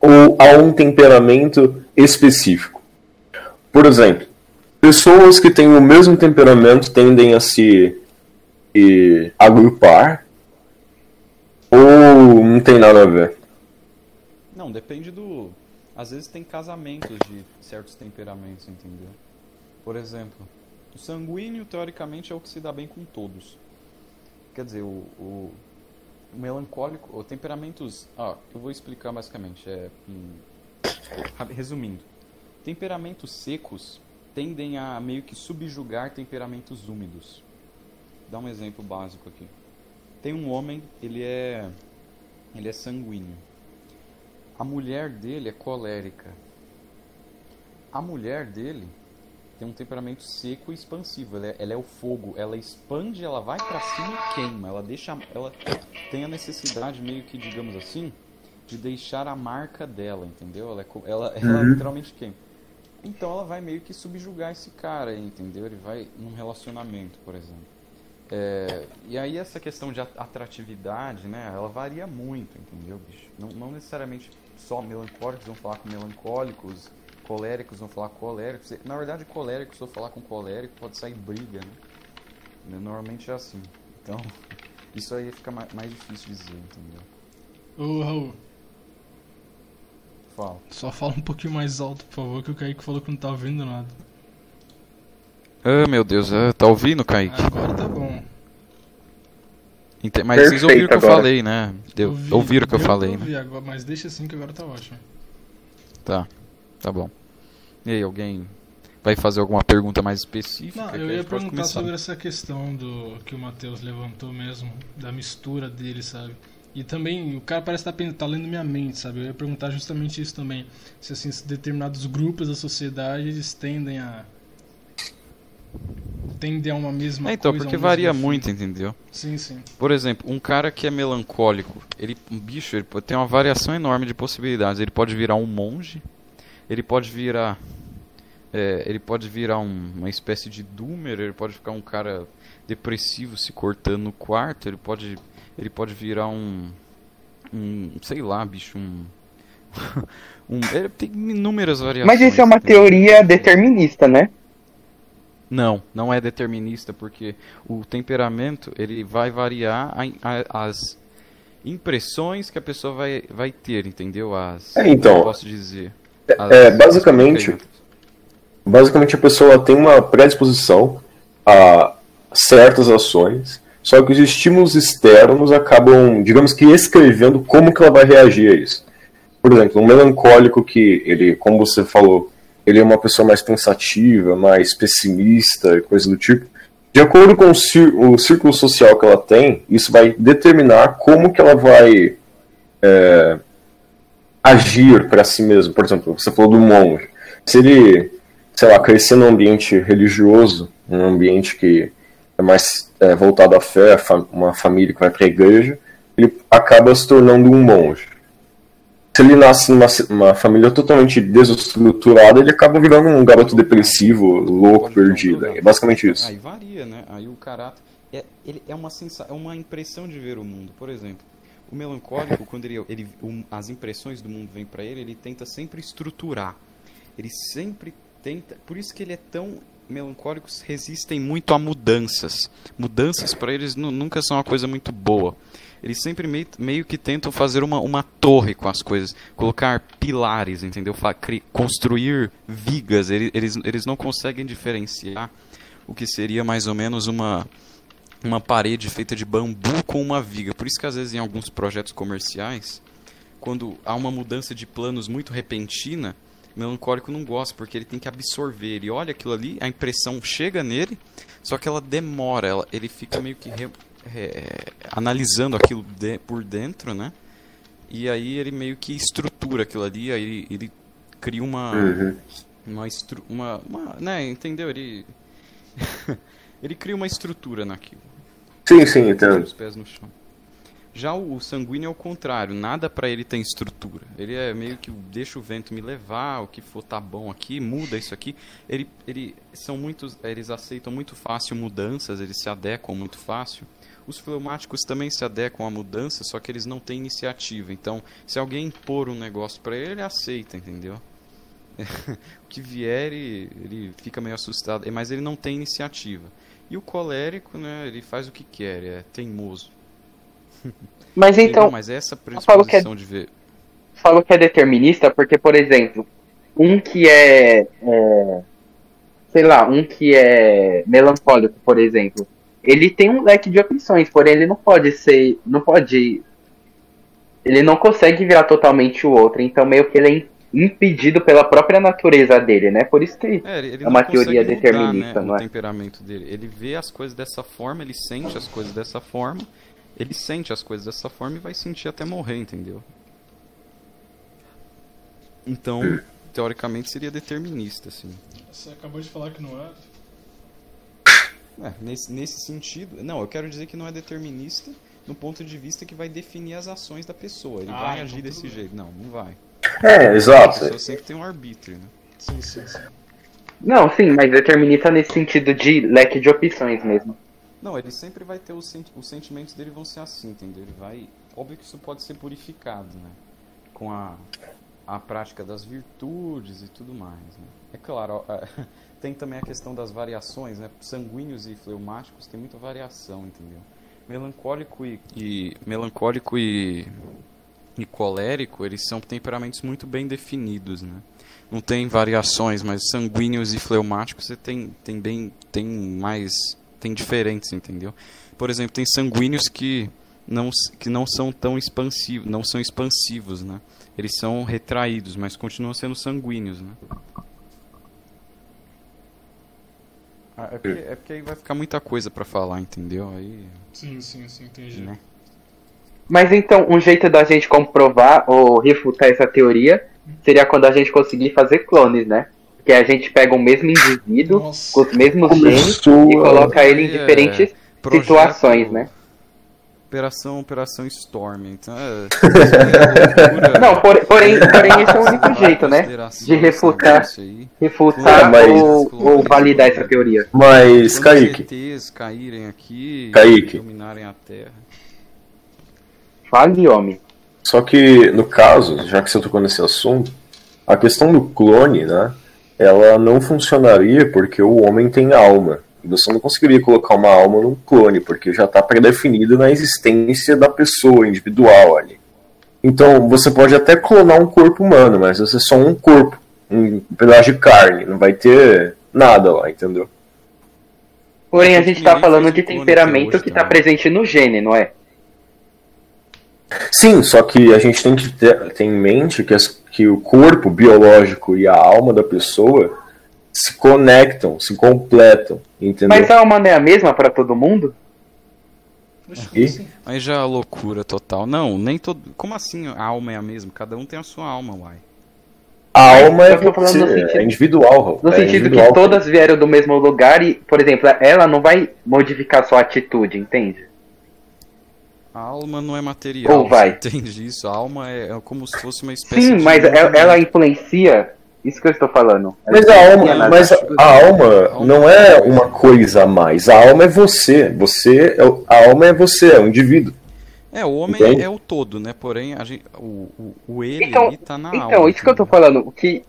ou a um temperamento específico. Por exemplo, pessoas que têm o mesmo temperamento tendem a se e, agrupar ou não tem nada a ver? Não, depende do. Às vezes tem casamentos de certos temperamentos, entendeu? Por exemplo, o sanguíneo, teoricamente, é o que se dá bem com todos. Quer dizer, o, o, o melancólico, o temperamentos. Ah, eu vou explicar basicamente. É, hum, resumindo, temperamentos secos tendem a meio que subjugar temperamentos úmidos. Dá um exemplo básico aqui. Tem um homem, ele é ele é sanguíneo. A mulher dele é colérica. A mulher dele tem um temperamento seco e expansivo. Ela é, ela é o fogo. Ela expande, ela vai pra cima e queima. Ela deixa, ela tem a necessidade meio que, digamos assim, de deixar a marca dela, entendeu? Ela, é ela, ela literalmente queima. Então ela vai meio que subjugar esse cara, entendeu? Ele vai num relacionamento, por exemplo. É, e aí essa questão de at- atratividade, né, ela varia muito, entendeu, bicho? Não, não necessariamente só melancólicos vão falar com melancólicos, coléricos vão falar com coléricos. Na verdade, coléricos vão falar com colérico, pode sair briga, né? Normalmente é assim. Então, isso aí fica ma- mais difícil de dizer, entendeu? Ô, Raul, Fala. só fala um pouquinho mais alto, por favor, que o Kaique falou que não tá ouvindo nada. Ah, meu Deus, ah, tá ouvindo, Kaique? Agora tá bom. Ente- Mas vocês ouviram o que eu Perfeito agora. falei, né? Deu, Ouvi, ouviram o que eu deu falei, pra né? agora, mas deixa assim que agora tá ótimo. Tá, tá bom. E aí, alguém vai fazer alguma pergunta mais específica? Não, eu ia perguntar começar. sobre essa questão do que o Matheus levantou mesmo, da mistura dele, sabe? E também, o cara parece estar tá, tá lendo minha mente, sabe? Eu ia perguntar justamente isso também. Se, assim, se determinados grupos da sociedade eles tendem a tendem a uma mesma É, então, coisa. porque a um varia mesmo muito, fim. entendeu? Sim, sim. Por exemplo, um cara que é melancólico, ele, um bicho, ele pode- tem uma variação enorme de possibilidades. Ele pode virar um monge, ele pode virar, é, ele pode virar um- uma espécie de doomer, ele pode ficar um cara depressivo se cortando no quarto, ele pode, ele pode virar um, um, sei lá, bicho, um, um ele tem inúmeras variações. Mas isso é uma entendeu? teoria determinista, né? Não, não é determinista, porque o temperamento ele vai variar a- a- as impressões que a pessoa vai, vai ter, entendeu? As, É, então, posso dizer. As- é, basicamente- as- Basicamente a pessoa tem uma predisposição a certas ações, só que os estímulos externos acabam, digamos que, escrevendo como que ela vai reagir a isso. Por exemplo, um melancólico que ele, como você falou, ele é uma pessoa mais pensativa, mais pessimista, e coisa do tipo. De acordo com o, círculo social que ela tem, isso vai determinar como que ela vai é, agir para si mesmo. Por exemplo, você falou do monge. Se ele, sei lá, crescer num ambiente religioso, um ambiente que é mais é, voltado à fé, uma família que vai para a igreja, ele acaba se tornando um monge. Se ele nasce numa uma família totalmente desestruturada, ele acaba virando um garoto depressivo, louco, um perdido. É basicamente isso. Aí varia, né? Aí o caráter. É, ele é, uma sensa... é uma impressão de ver o mundo. Por exemplo, o melancólico, quando ele, ele o- as impressões do mundo vêm pra ele, ele tenta sempre estruturar. Ele sempre tenta. Por isso que ele é tão. Melancólicos resistem muito a mudanças. Mudanças pra eles nu- nunca são uma coisa muito boa. Eles sempre meio, meio que tentam fazer uma, uma torre com as coisas, colocar pilares, entendeu? Construir vigas. Ele- Eles, eles não conseguem diferenciar o que seria mais ou menos uma, uma parede feita de bambu com uma viga. Por isso que às vezes em alguns projetos comerciais, quando há uma mudança de planos muito repentina, o melancólico não gosta, porque ele tem que absorver. Ele olha aquilo ali, a impressão chega nele, só que ela demora, ela- ele fica meio que re- re- analisando aquilo de- por dentro, né? E aí ele meio que estrutura aquilo ali, aí ele cria uma Uhum. uma, estru uma, uma né, entendeu? Ele ele cria uma estrutura naquilo. Sim, sim, entendo. os pés no chão. Já o, sanguíneo é o contrário, nada pra ele tem estrutura. Ele é meio que deixa o vento me levar, o que for tá bom aqui, muda isso aqui. Ele, ele são muitos, eles aceitam muito fácil mudanças, eles se adequam muito fácil. Os fleumáticos também se adequam à mudança, só que eles não têm iniciativa. Então, se alguém impor um negócio pra ele, ele aceita, entendeu? o que vier, ele, ele fica meio assustado, mas ele não tem iniciativa. E o colérico, né, ele faz o que quer, é teimoso. Mas então, mas essa falo que é- predisposição de ver. falo que é determinista porque, por exemplo, um que é, é, sei lá, um que é melancólico, por exemplo, ele tem um leque de opções, porém ele não pode ser, não pode, ele não consegue virar totalmente o outro, então meio que ele é impedido pela própria natureza dele, né? Por isso que É, ele, É uma teoria mudar, determinista, né, não o é? temperamento dele. Ele vê as coisas dessa forma, ele sente as coisas dessa forma, ele sente as coisas dessa forma e vai sentir até morrer, entendeu? Então, teoricamente seria determinista, assim. Você acabou de falar que não é. É, nesse, nesse sentido. Não, eu quero dizer que não é determinista no ponto de vista que vai definir as ações da pessoa. Ele Ah, vai então agir desse bem. jeito. Não, não vai. É, A exato. pessoa sempre tem um arbítrio, né? Sim, sim, sim. não, sim, mas determinista nesse sentido de leque de opções mesmo. Não, ele sempre vai ter os, senti os sentimentos dele vão ser assim, entendeu? Ele vai. Óbvio que isso pode ser purificado, né? Com a, a prática das virtudes e tudo mais. Né? É claro, tem também a questão das variações, né? Sanguíneos e fleumáticos tem muita variação, entendeu? Melancólico e, e melancólico e, e colérico, eles são temperamentos muito bem definidos, né? Não tem variações, mas sanguíneos e fleumáticos você tem, tem bem tem mais tem diferentes, entendeu? Por exemplo, tem sanguíneos que não que não são tão expansivos, não são expansivos, né? Eles são retraídos, mas continuam sendo sanguíneos, né? Ah, é, porque, é porque aí vai ficar muita coisa pra falar, entendeu? Aí, Sim, sim, sim, entendi. né? Mas então, um jeito da gente comprovar ou refutar essa teoria seria quando a gente conseguir fazer clones, né? Que a gente pega o mesmo indivíduo, Nossa. com os mesmos genes, e coloca ele em é diferentes projeto- situações, né? Operação, Operação Storm. Então é. loucura. Não, por- porém, porém esse é o único jeito, né? Consideração De refutar, refutar É, mas- ou, ou validar essa teoria. Mas, Quando Kaique, ETs caírem aqui, Kaique. dominarem a Terra. Fale, homem. só que no caso, já que você tocou nesse assunto, a questão do clone, né? Ela não funcionaria porque o homem tem alma. E você não conseguiria colocar uma alma num clone, porque já está predefinido na existência da pessoa individual ali. Então, você pode até clonar um corpo humano, mas vai ser só um corpo, um pedaço de carne, não vai ter nada lá, entendeu? Porém, a gente tá ninguém falando de temperamento que tá também. presente no gene, não é? Sim, só que a gente tem que ter, ter em mente que, as- que o corpo biológico e a alma da pessoa se conectam, se completam, entendeu? Mas a alma não é a mesma pra todo mundo? E? assim? Aí já é loucura total. Não, nem todo. Como assim a alma é a mesma? Cada um tem a sua alma, uai. A alma é, Eu tô falando no você, sentido- é individual, No é sentido individual. que todas vieram do mesmo lugar e, por exemplo, ela não vai modificar sua atitude, entende? A alma não é material. Ou vai. Entende isso? A alma é, é como se fosse uma espécie Sim, de. mas ela, ela influencia. Isso que eu estou falando. Ela Mas a alma, mas a, atitudes. a alma não é uma coisa a mais. A alma é você. Você é, a alma é você, é um indivíduo. É, o homem Entende? é o todo, né? Porém, a gente, o, o, o ele Então- ali tá na alma. Então, isso que eu tô entendeu? falando, o que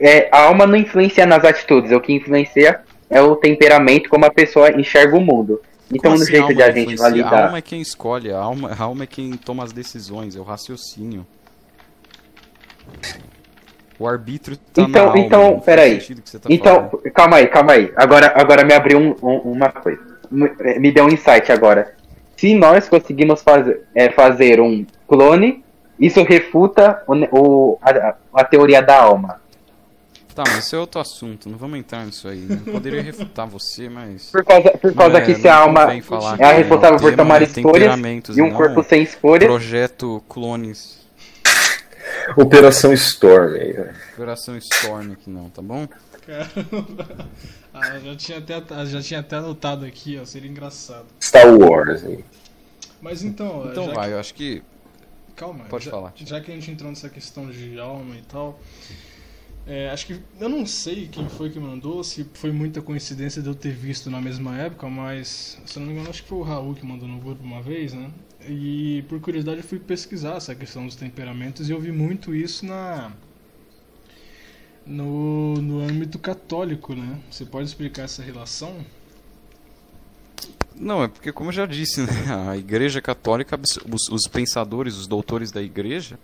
é, a alma não influencia nas atitudes, o que influencia é o temperamento, como a pessoa enxerga o mundo. Então, Como no assim jeito de a não gente influencia? A validar. alma é quem escolhe, a alma, a alma é quem toma as decisões, é o raciocínio. O arbítrio tá na Então- alma. então, peraí. tá Então, falando. calma aí, calma aí. Agora, agora me abriu um- um- uma coisa. Me me deu um insight agora. Se nós conseguimos fazer, é, fazer um clone, isso refuta o o- a, a teoria da alma. Tá, mas isso é outro assunto, não vamos entrar nisso aí. Não poderia refutar você, mas. Por causa, por causa é- que se a alma é a que responsável por tomar escolhas e um não corpo sem escolhas, Projeto Clones. Operação Storm. aí, né? Operação Storm aqui não, tá bom? Caramba. Ah, já tinha até, já tinha até anotado aqui, ó, seria engraçado. Star Wars. Aí. Mas então, Então vai, eu acho que. que, calma, pode já, falar. já que a gente entrou nessa questão de alma e tal, é, acho que eu não sei quem foi que mandou, se foi muita coincidência de eu ter visto na mesma época, mas se não me engano, acho que foi o Raul que mandou no grupo uma vez, né? E por curiosidade eu fui pesquisar essa questão dos temperamentos e eu vi muito isso na no, no âmbito católico, né? Você pode explicar essa relação? Não, é porque, como eu já disse, né, a Igreja Católica, os, os pensadores, os doutores da Igreja,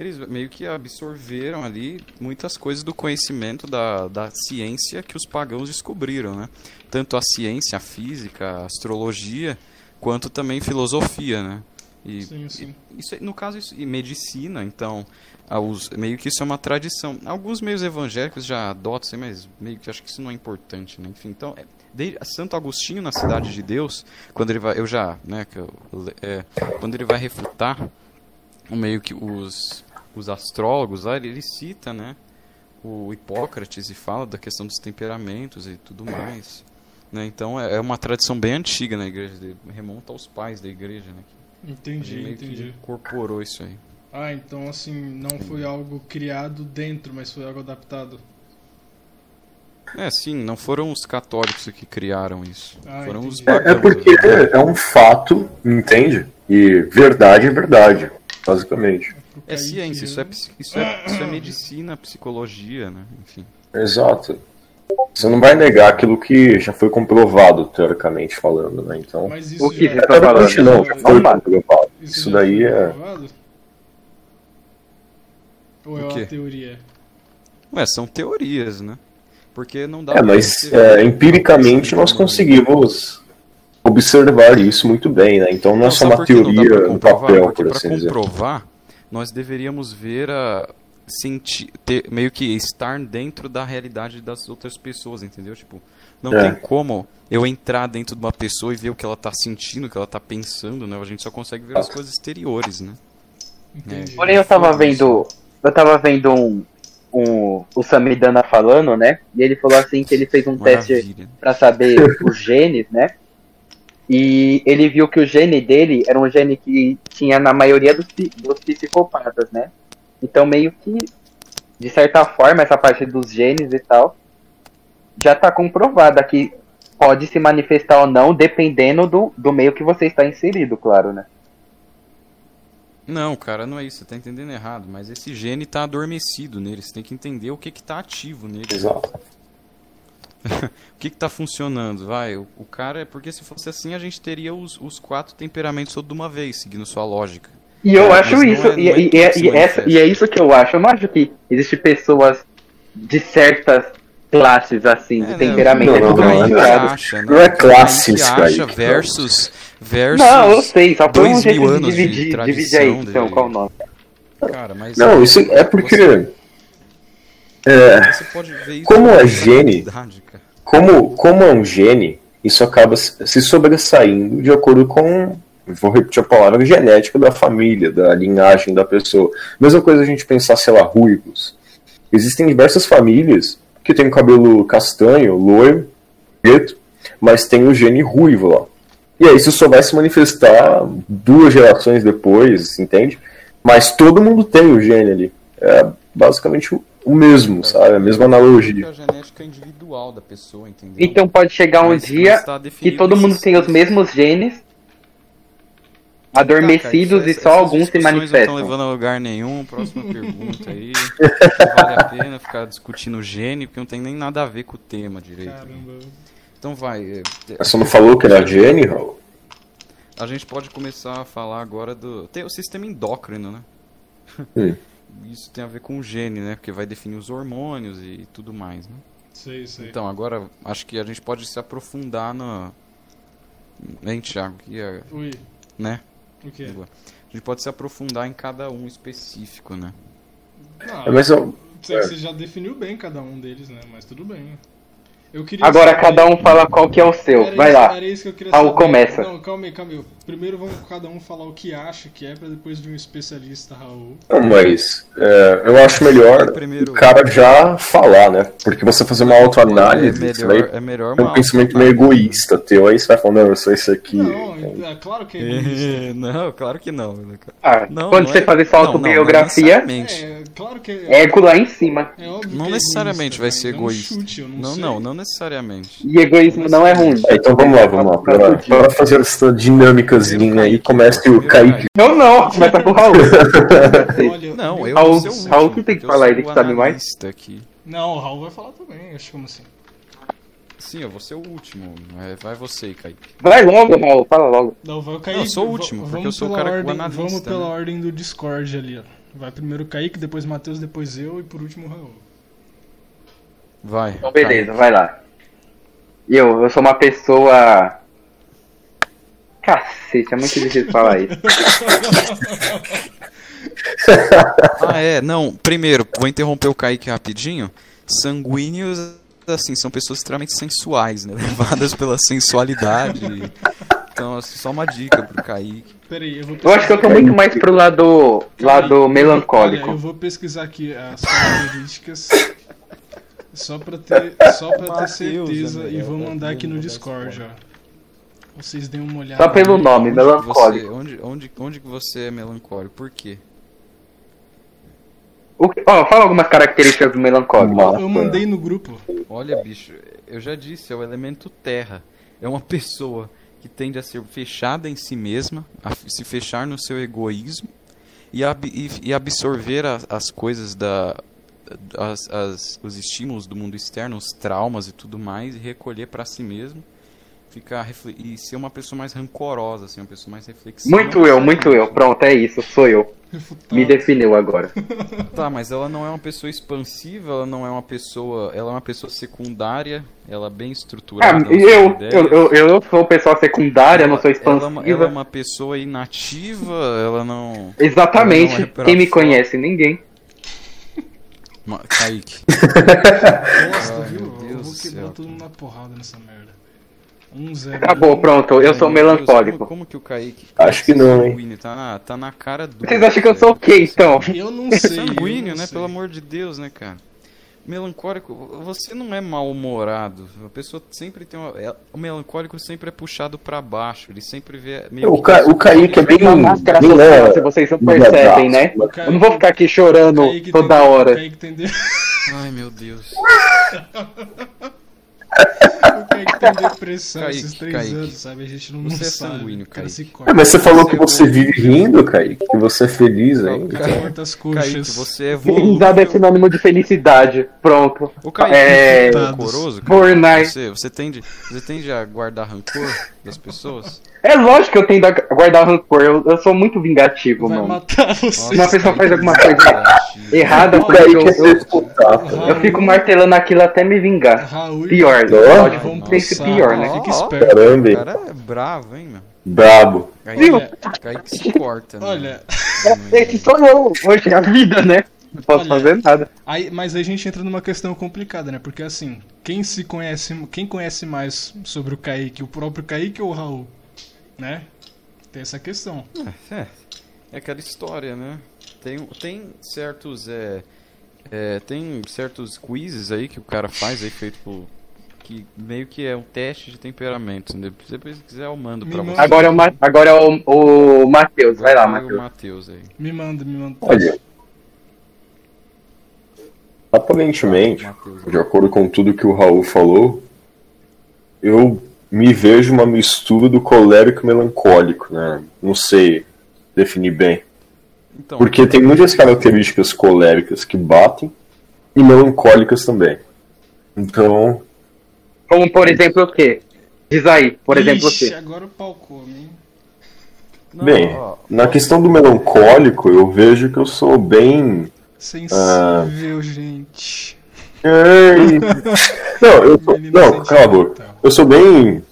eles meio que absorveram ali muitas coisas do conhecimento da, da ciência que os pagãos descobriram, né? Tanto a ciência, a física, a astrologia, quanto também filosofia, né? E, Sim, sim. Isso, é- no caso, isso, e medicina, então, ah, os- meio que isso é uma tradição. Alguns meios evangélicos já adotam, mas meio que acho que isso não é importante, né? Enfim, então, é, de- Santo Agostinho na Cidade de Deus, quando ele vai, eu já, né, eu, é, quando ele vai refutar o meio que os, os astrólogos lá, ele, ele cita, né, o Hipócrates e fala da questão dos temperamentos e tudo mais. Né? Então é, é uma tradição bem antiga na igreja, dele, remonta aos pais da igreja, né? Ele Entendi, entendi. incorporou isso aí. Ah, então assim, não foi algo criado dentro, mas foi algo adaptado. É, sim, não foram os católicos que criaram isso. Ah, foram os entendi. É, é pagãos. porque é um fato, entende? E verdade é verdade, basicamente. É ciência, isso é, isso, é, isso é medicina, psicologia, né? Enfim. Exato. Você não vai negar aquilo que já foi comprovado, teoricamente falando, né? Então, Mas isso O que já- tá falando? não, já foi comprovado. Isso já daí é. comprovado? Ou é O uma teoria? Ué, são teorias, né? Porque não dá É, pra mas é, empiricamente nós conseguimos observar isso muito bem, né? Então não é só uma teoria no papel, por assim dizer. comprovar, nós deveríamos ver a sentir, ter, meio que estar dentro da realidade das outras pessoas, entendeu? Tipo, não É. tem como eu entrar dentro de uma pessoa e ver o que ela tá sentindo, o que ela tá pensando, né? A gente só consegue ver as coisas exteriores, né? Entendi. Porém, eu tava Foda-se. vendo. Eu tava vendo um, o, o Samidana falando, né? E ele falou assim que ele fez um teste Maravilha. pra saber os genes, né? E ele viu que o gene dele era um gene que tinha na maioria dos, dos psicopatas, né? Então meio que, de certa forma, essa parte dos genes e tal, já tá comprovada que pode se manifestar ou não, dependendo do, do meio que você está inserido, claro, né? Não, cara, não é isso. Você tá entendendo errado. Mas esse gene tá adormecido nele. Você tem que entender o que que tá ativo nele. Exato. O que que tá funcionando, vai? O, o cara, porque se fosse assim, a gente teria os, os quatro temperamentos todos de uma vez, seguindo sua lógica. E eu É, acho não isso, é- e, não é e- e- que se e essa, e é isso que eu acho. Eu não acho que existe pessoas de certas classes, assim, de É, temperamento. não, é não, tudo não, Kaique misturado. acha, Não é Kaique classes, acha Kaique. versus, versus Não, eu sei, só foi um dois jeito mil de anos de dividir, dividir aí, então, qual o nome? Cara, mas Não, isso é porque. Você, É, você pode ver isso Como com é gene? Como, como é um gene, isso acaba se sobressaindo de acordo com, vou repetir a palavra, genética da família, da linhagem da pessoa. Mesma coisa a gente pensar, sei lá, ruivos. Existem diversas famílias que têm o cabelo castanho, loiro, preto, mas tem o gene ruivo lá. E aí isso só vai se manifestar duas gerações depois, entende? Mas todo mundo tem o gene ali. É basicamente o mesmo, sabe? A mesma É analogia. a genética individual da pessoa, entendeu? Então pode chegar um Mas- dia que todo mundo tem os mesmos genes adormecidos Tá, e cara, só alguns se discussões Não manifestam. estão levando a lugar nenhum. Próxima pergunta aí. Não vale a pena ficar discutindo gene, porque não tem nem nada a ver com o tema direito. Caramba. Então vai. é, Você não falou que era gene, Raul? A gente pode começar a falar agora do. Tem o sistema endócrino, né? Hum. Isso tem a ver com o gene, né? Porque vai definir os hormônios e tudo mais, né? Sei, sei. Então, agora acho que a gente pode se aprofundar na. Hein, Thiago? Que é, Ui, né? o quê? A gente pode se aprofundar em cada um específico, né? Não, É, Mas eu, sei é. que você já definiu bem cada um deles, né? Mas tudo bem. Eu queria Agora saber- cada um fala qual que é o seu. Era Vai isso- lá. Era isso que eu queria Raul, saber. começa. Não, calma aí, calma aí. Primeiro vamos cada um falar o que acha que é, pra depois de um especialista, Raul. não, mas é, eu acho melhor Primeiro- o cara já falar, né? Porque você fazer uma autoanálise, é melhor, vai é melhor um pensamento meio egoísta teu, aí você vai falando, não, eu sou isso aqui. Não, é claro que é egoísta. Não, claro que não. né, cara. Ah, Não, quando não você é- fazer sua não, não, autobiografia, Não, necessariamente. É, claro que é. ego lá em cima. É óbvio Não que é necessariamente vai egoísta, ser é um egoísta. chute, eu não, Não, sei. não, não necessariamente. E egoísmo não é ruim. É, então vamos lá, vamos lá. Pra, pra fazer essa dinâmicazinha aí, comece o Kaique. Eu não, começa com o Raul. Olha, Não, eu Raul- vou ser o último, Raul que tem que falar, ele que sabe mais. analista Aqui. Não, o Raul vai falar também, acho como assim. Sim, eu vou ser o último. É, vai você, Kaique. Vai logo, Raul, fala logo. Não, vai o Kaique. Não, eu sou o último, porque eu sou o cara que- o ordem, analista, Vamos pela né? ordem do Discord ali, ó. Vai primeiro o Kaique, depois Matheus, depois eu e por último o Raul. Vai. Então beleza, vai lá. Eu, eu sou uma pessoa. Cacete, é muito difícil falar isso. Ah, é, não. Primeiro, vou interromper o Kaique rapidinho. Sanguíneos, assim, são pessoas extremamente sensuais, né? Levadas pela sensualidade. Então, assim, só uma dica pro Kaique. Pera aí, eu vou Eu acho que eu tô muito mais pro lado, lado Olha, eu melancólico. vou pesquisar aqui as características só pra ter, só pra ter certeza e vou mandar aqui no Discord, ó. Vocês deem uma olhada. Só pelo aí. nome, Onde melancólico. Você, onde, onde, onde que você é melancólico? Por quê? Que- Ó, fala algumas características do melancólico. Uma- Eu mandei no grupo. Olha, bicho, eu já disse, é o elemento terra. É uma pessoa que tende a ser fechada em si mesma, a se fechar no seu egoísmo e, ab- e absorver a- as coisas da. As, as- os estímulos do mundo externo, os traumas e tudo mais, e recolher para si mesmo. Ficar refle- e ser uma pessoa mais rancorosa, assim, uma pessoa mais reflexiva. Muito eu, muito eu. Pronto, é isso, sou eu. Refutado. Me definiu agora. Tá, mas ela não é uma pessoa expansiva, ela não é uma pessoa. Ela é uma pessoa secundária, ela é bem estruturada. ela eu, eu, eu, eu sou pessoa secundária, não sou Ela, é uma- ela é expansiva. uma pessoa inativa, ela não. Exatamente. ela não é Quem me conhece? Ninguém. Kaique. Bosta, Ai, viu? meu eu Deus vou do quebrar céu, todo mundo na porrada nessa merda. Um zero. Acabou, pronto, eu sou Deus, melancólico. como, como que o Kaique. Acho que não, hein? Tá na, tá na cara do. Vocês acham que eu sou o quê, então? Eu não sei. Sanguíneo, né? sei. Pelo amor de Deus, né, cara? Melancólico, você não é mal-humorado. A pessoa sempre tem uma. é- o melancólico sempre é puxado pra baixo. Ele sempre vê. Meio O, Ca... o Kaique é bem. Uma máscara bem social, se vocês não bem percebem, né? legal. Eu não vou ficar aqui chorando Kaique toda tem- hora. Kaique? Ai, meu Deus. O Kaique tem depressão Kaique, esses três Kaique. anos, sabe? A gente não, Você é sabe. sanguíneo, cara Kaique. se É, corta. mas você falou que você vive rindo, Kaique, que você é feliz O ainda. cara corta as coxas. Kaique, você é Risada é sinônimo de felicidade. Pronto. O Kaique É, é rancoroso? Fortnite. Você, você, tende, você tende a guardar rancor das pessoas? É lógico que eu tento ag- guardar rancor. Eu, eu sou muito vingativo, Vai mano. você. Uma pessoa faz alguma coisa errada, O porque eu, é eu, psicopata. eu fico martelando aquilo até me vingar. Raul Pior, ter esse pro pior, né? Fica esperto. Caramba, O cara é bravo, hein, meu? Brabo. Viu? Kaique, Kaique se corta, né? olha, Esse sou eu, hoje é a vida, né? Não posso Olha. fazer nada. aí, mas aí a gente entra numa questão complicada, né? Porque assim, quem se conhece, quem conhece mais sobre o Kaique, o próprio Kaique ou o Raul? Né? Tem essa questão. É, é aquela história, né? Tem, tem certos. É, é, tem certos quizzes aí que o cara faz aí feito por. Que meio que é um teste de temperamento. né? Se você quiser, eu mando pra Me você. manda. Agora é o, Ma- agora é o, o Matheus. Vai lá, Vai o Matheus. Matheus aí. Me manda, me manda. Olha, aparentemente, de acordo com tudo que o Raul falou, eu me vejo uma mistura do colérico e melancólico, né? Não sei definir bem. Então, Porque tem muitas características coléricas que batem e melancólicas também. Então, Como, por exemplo, o quê? Diz aí, por exemplo, o Ixi, quê? agora o pau come, hein? não, bem, ó, na questão do melancólico, eu vejo que eu sou bem. Sensível, gente. Ei! Não, eu sou... Não, cala a boca. Eu sou bem.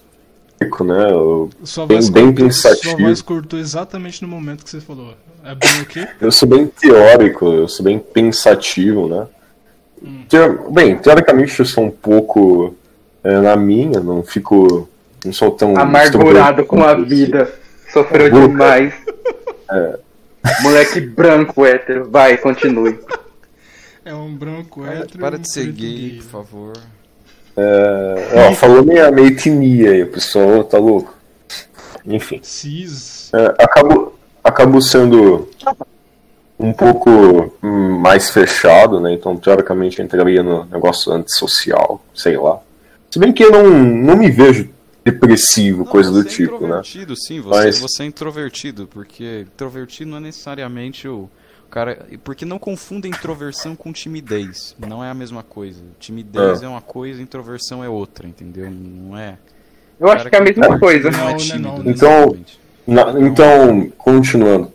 né? Eu, Sua Bem- voz, bem cortou, sua pensativo. voz cortou exatamente no momento que você falou. É bem o quê? eu sou bem teórico, eu sou bem pensativo, né? Teo- Bem, teoricamente eu sou um pouco é, na minha, não fico. Não sou tão. Amargurado com a vida. Sofreu Boca. demais. Moleque branco, hétero. Vai, continue. É um branco para, hétero. para um de ser preto gay, por favor. É, ó, falou minha, minha etnia aí, o pessoal tá louco. Enfim. Cis. É, acabo, acabo sendo um pouco hum, mais fechado, né? Então, teoricamente, entraria no negócio antissocial, sei lá. Se bem que eu não, não me vejo depressivo, Não, coisa do é tipo, né? introvertido, sim, você, Mas- você é introvertido, porque introvertido não é necessariamente o cara. Porque não confunda introversão com timidez. Não é a mesma coisa. Timidez é, uma coisa, introversão é outra, entendeu? Não é. Eu acho que é a mesma coisa. Não, Não é não, tímido, não, não. Então. Na- então, continuando.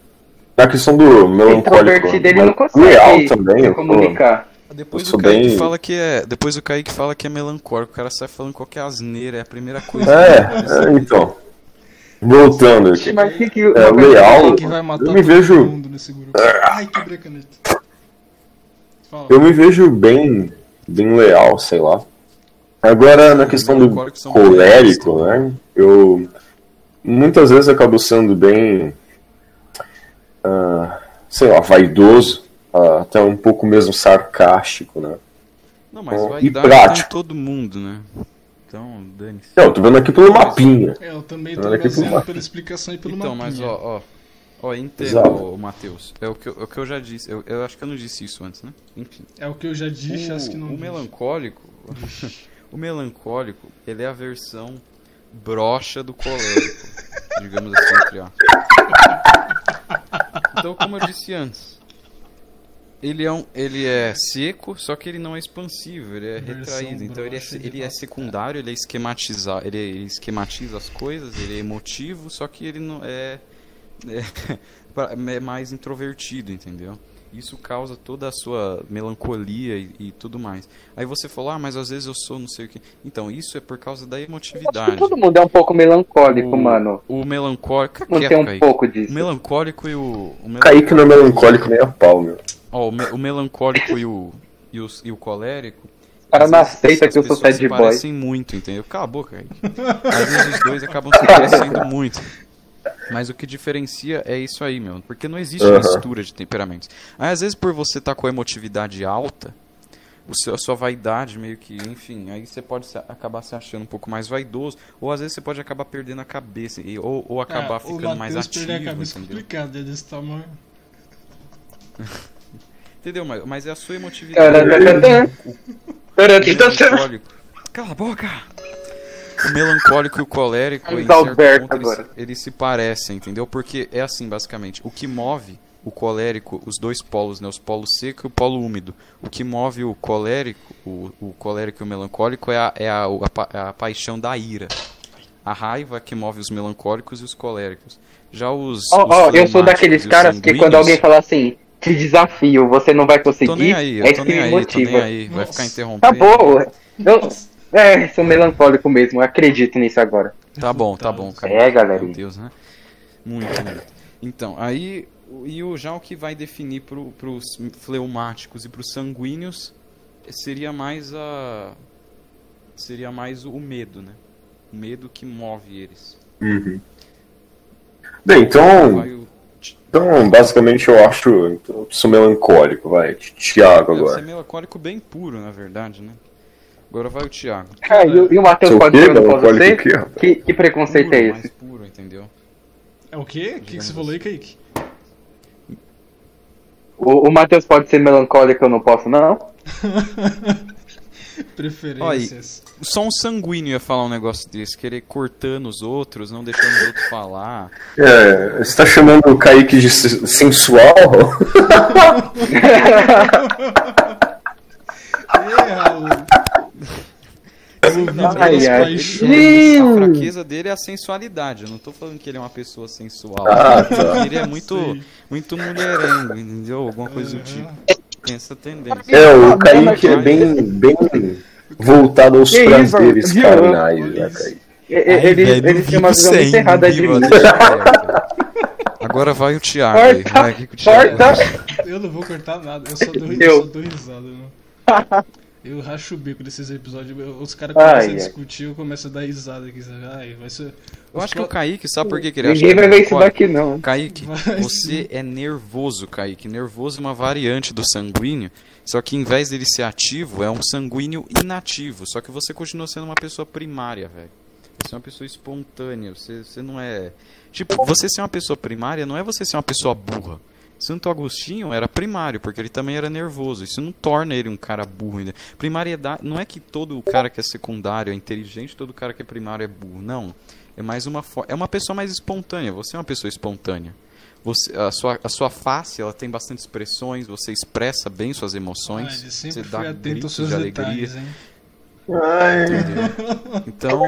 Na questão do melancólico, Introvertido, ele não consegue real também, se comunicar. Depois o Kaique bem- fala que é. Depois o Kaique fala que é melancólico, o cara sai falando qualquer asneira, é a primeira coisa. É, que é, então. Voltando aqui. Mas que que É, o leal, que vai matar eu me todo vejo- mundo nesse grupo. Ai, quebrei a caneta. Fala. Eu me vejo bem, bem leal, sei lá. Agora, na questão do colérico, né? Eu muitas vezes acabo sendo bem, ah, sei lá, vaidoso, ah, até um pouco mesmo sarcástico, né? Não, mas E vaidade tem prático. todo mundo, né? Então, dane-se. Não, eu tô vendo aqui pelo mapinha. É, eu também tô Olha aqui pro baseando mapa. pela explicação e pelo Então, mapinha. mas ó, ó. Ó, entenda, ô, Matheus. É o que, eu, é o que eu já disse. Eu, eu acho que eu não disse isso antes, né? Enfim. É o que eu já disse, acho que não o, o disse. melancólico. o melancólico, ele é a versão broxa do colérico. digamos assim, entre aspas. Então, como eu disse antes. Ele é, um, ele é seco, só que ele não é expansivo, ele é Versão retraído. Então ele é, ele é secundário, ele é esquematizar, ele, ele esquematiza as coisas, ele é emotivo, só que ele não é, é, é mais introvertido, entendeu? Isso causa toda a sua melancolia e, e tudo mais. Aí você falou, ah, mas às vezes eu sou não sei o que. Então, isso é por causa da Acho que emotividade. todo mundo é um pouco melancólico, o, mano. O melancólico. Não quieto, tem um Kaique. pouco O disso. melancólico e o. o Kaique não é melancólico nem a pau, meu. Ó, o, me- o melancólico e o, e, o, e o colérico, cara não aceita que eu sou pessoas sad boy. parecem muito, entendeu? Cala a boca aí. Às vezes os dois acabam se parecendo muito. Mas o que diferencia é isso aí, meu. Porque não existe Aham. mistura de temperamentos. Aí, às vezes, por você estar com a emotividade alta, o seu, a sua vaidade meio que, enfim, aí você pode se- acabar se achando um pouco mais vaidoso, ou às vezes você pode acabar perdendo a cabeça, e- ou, ou acabar É, ficando o mais ativo, a cabeça entendeu? complicado, é desse tamanho. Entendeu? Mas, mas é a sua emotividade. Melancólico. Cala a boca! O melancólico e o colérico, em certo Alberto ponto, eles, agora. eles se parecem, entendeu? Porque é assim, basicamente. O que move o colérico, os dois polos, né? Os polos seco e o polo úmido. O que move o colérico, o, o colérico e o melancólico é a, é a, a, pa- a paixão da ira. A raiva que move os melancólicos e os coléricos. Já os. Ó, os ó, eu sou daqueles caras que quando alguém fala assim, te desafio, você não vai conseguir, Tô nem aí, é eu isso tô que nem me aí, tô nem motiva. aí. Vai Nossa. ficar interrompendo. Acabou. Eu, é, sou melancólico mesmo, eu acredito nisso agora. Tá bom, tá bom, cara. É, galerinha. Meu Deus, né? Muito, muito. Então, aí, o- e o, já o que vai definir pro, pros fleumáticos e pros sanguíneos seria mais a. Seria mais o medo, né? O medo que move eles. Uhum. Bem, então, o, então, basicamente eu acho. então, Eu sou melancólico, vai. Tiago deve ser agora. melancólico bem puro, na verdade, né? Agora vai o Thiago. Ah, e, o- e o Matheus pode ser, quê, rapaz? Que, que preconceito Puro, é esse? puro, entendeu? É o quê? O que, que você falou aí, Kaique? O, o Matheus pode ser melancólico, eu não posso, não? Preferências. Só um sanguíneo ia falar um negócio desse, querer cortando os outros, não deixando os outros falar. É, você tá chamando o Kaique de se- sensual? Ê, Raul. Ai, ai. Ele- a fraqueza dele é a sensualidade. Eu não tô falando que ele é uma pessoa sensual. Ah, tá. Ele é muito, Sim. muito mulherengo, entendeu? Alguma coisa do tipo. Tem essa tendência. É, o Kaique é bem, bem voltado aos Que isso, prazeres viu? carnais, né, Kaique? E- e- Ele, ele tem uma visão muito errada de mim. Agora vai o Thiago aí. Corta, Vai, o Thiago corta. Eu não vou cortar nada, eu só dou, Eu. eu só dou risada. Não. Eu racho o bico desses episódios. Os caras Ai, começam a ai. discutir, eu começo a dar risada aqui. sabe? Ai, vai ser. Eu acho que o Kaique, sabe por que, que ele acha Ninguém vai é ver isso daqui, não. Kaique, Vai você é nervoso, Kaique. Nervoso é uma variante do sanguíneo, só que em vez dele ser ativo, é um sanguíneo inativo. Só que você continua sendo uma pessoa primária, velho. Você é uma pessoa espontânea, você, você não é... Tipo, você ser uma pessoa primária não é você ser uma pessoa burra. Santo Agostinho era primário, porque ele também era nervoso. Isso não torna ele um cara burro ainda. Primariedade, não é que todo cara que é secundário é inteligente, todo cara que é primário é burro. Não. É mais uma é uma pessoa mais espontânea. Você é uma pessoa espontânea. Você, a, sua, a sua face ela tem bastante expressões, você expressa bem suas Ah, emoções, ele você dá gritos de alegria. detalhes? Então,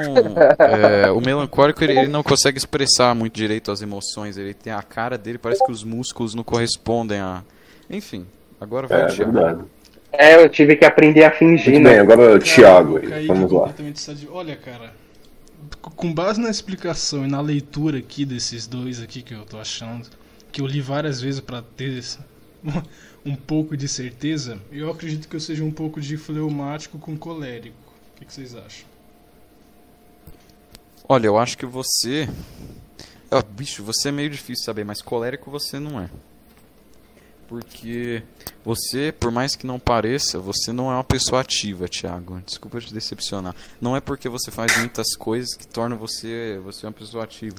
é, o melancólico ele, ele não consegue expressar muito direito as emoções. Ele tem a cara dele, parece que os músculos não correspondem a. Enfim, agora vai É o Thiago. verdade. É, eu tive que aprender a fingir, Muito bem, né? agora o Thiago aí. Vamos lá. Olha, cara, com base na explicação e na leitura aqui desses dois aqui que eu tô achando, que eu li várias vezes pra ter um pouco de certeza, eu acredito que eu seja um pouco de fleumático com colérico. O que, que vocês acham? Olha, eu acho que você. Bicho, você é meio difícil saber, mas colérico você não é. Porque você, por mais que não pareça, você não é uma pessoa ativa, Thiago. Desculpa te decepcionar. Não é porque você faz muitas coisas que torna você, você uma pessoa ativa.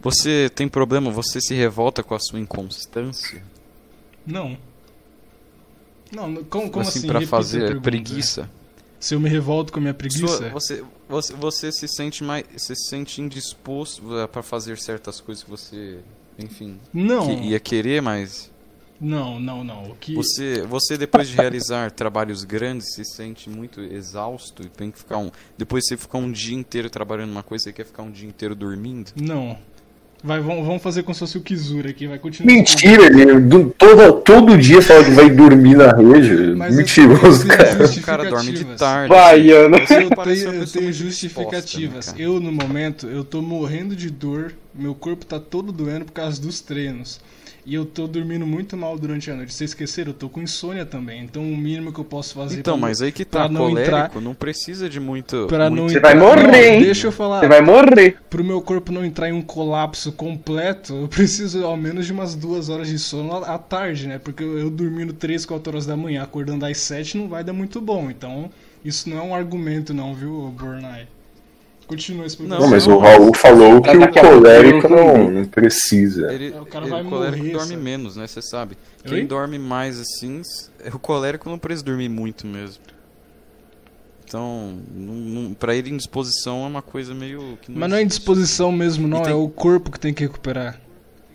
Você tem problema, você se revolta com a sua inconstância? Não. Não, como, como assim, assim? pra Repita a fazer pergunta. preguiça? Se eu me revolto com a minha preguiça? Sua- você, você, você se sente mais, você se sente indisposto eh, pra fazer certas coisas que você, enfim, Não. que ia querer, mas Não, não, não. O que... Você, você depois de realizar trabalhos grandes se sente muito exausto e tem que ficar um, depois você fica um dia inteiro trabalhando numa coisa, você quer ficar um dia inteiro dormindo? Não. Vai, vamos, vamos fazer como se fosse o Kizura aqui, vai continuar. Mentira, ele do- todo, todo dia fala que vai dormir na rede. Mas eu- Mentiroso, cara. O cara dorme de Justificativas. tarde. Vai, Ana. Eu tenho, eu tenho justificativas. né, cara? eu, no momento, eu tô morrendo de dor, meu corpo tá todo doendo por causa dos treinos. E eu tô dormindo muito mal durante a noite. Vocês esqueceram? Eu tô com insônia também. Então o mínimo que eu posso fazer. Então, pra- mas aí que tá, pra não colérico entrar- não precisa de muito... Pra muito- não Você vai entrar- morrer, Não, hein? Deixa eu falar. Você vai morrer. Pro meu corpo não entrar em um colapso completo, eu preciso ao menos de umas duas horas de sono à à tarde, né? Porque eu, eu dormindo 3, 4 horas da manhã, acordando às 7 não vai dar muito bom. Então, isso não é um argumento não, viu, Bornai? Continua a explicação. Não, mas o Raul falou que o pouco colérico não não, não precisa. Ele, É, o cara ele- vai o colérico morrer, dorme sabe? menos, né? Você sabe. Oi? Quem dorme mais assim, s- o colérico não precisa dormir muito mesmo. Então, não, não, pra ele indisposição é uma coisa meio que Mas não é indisposição mesmo, não. Tem- É o corpo que tem que recuperar.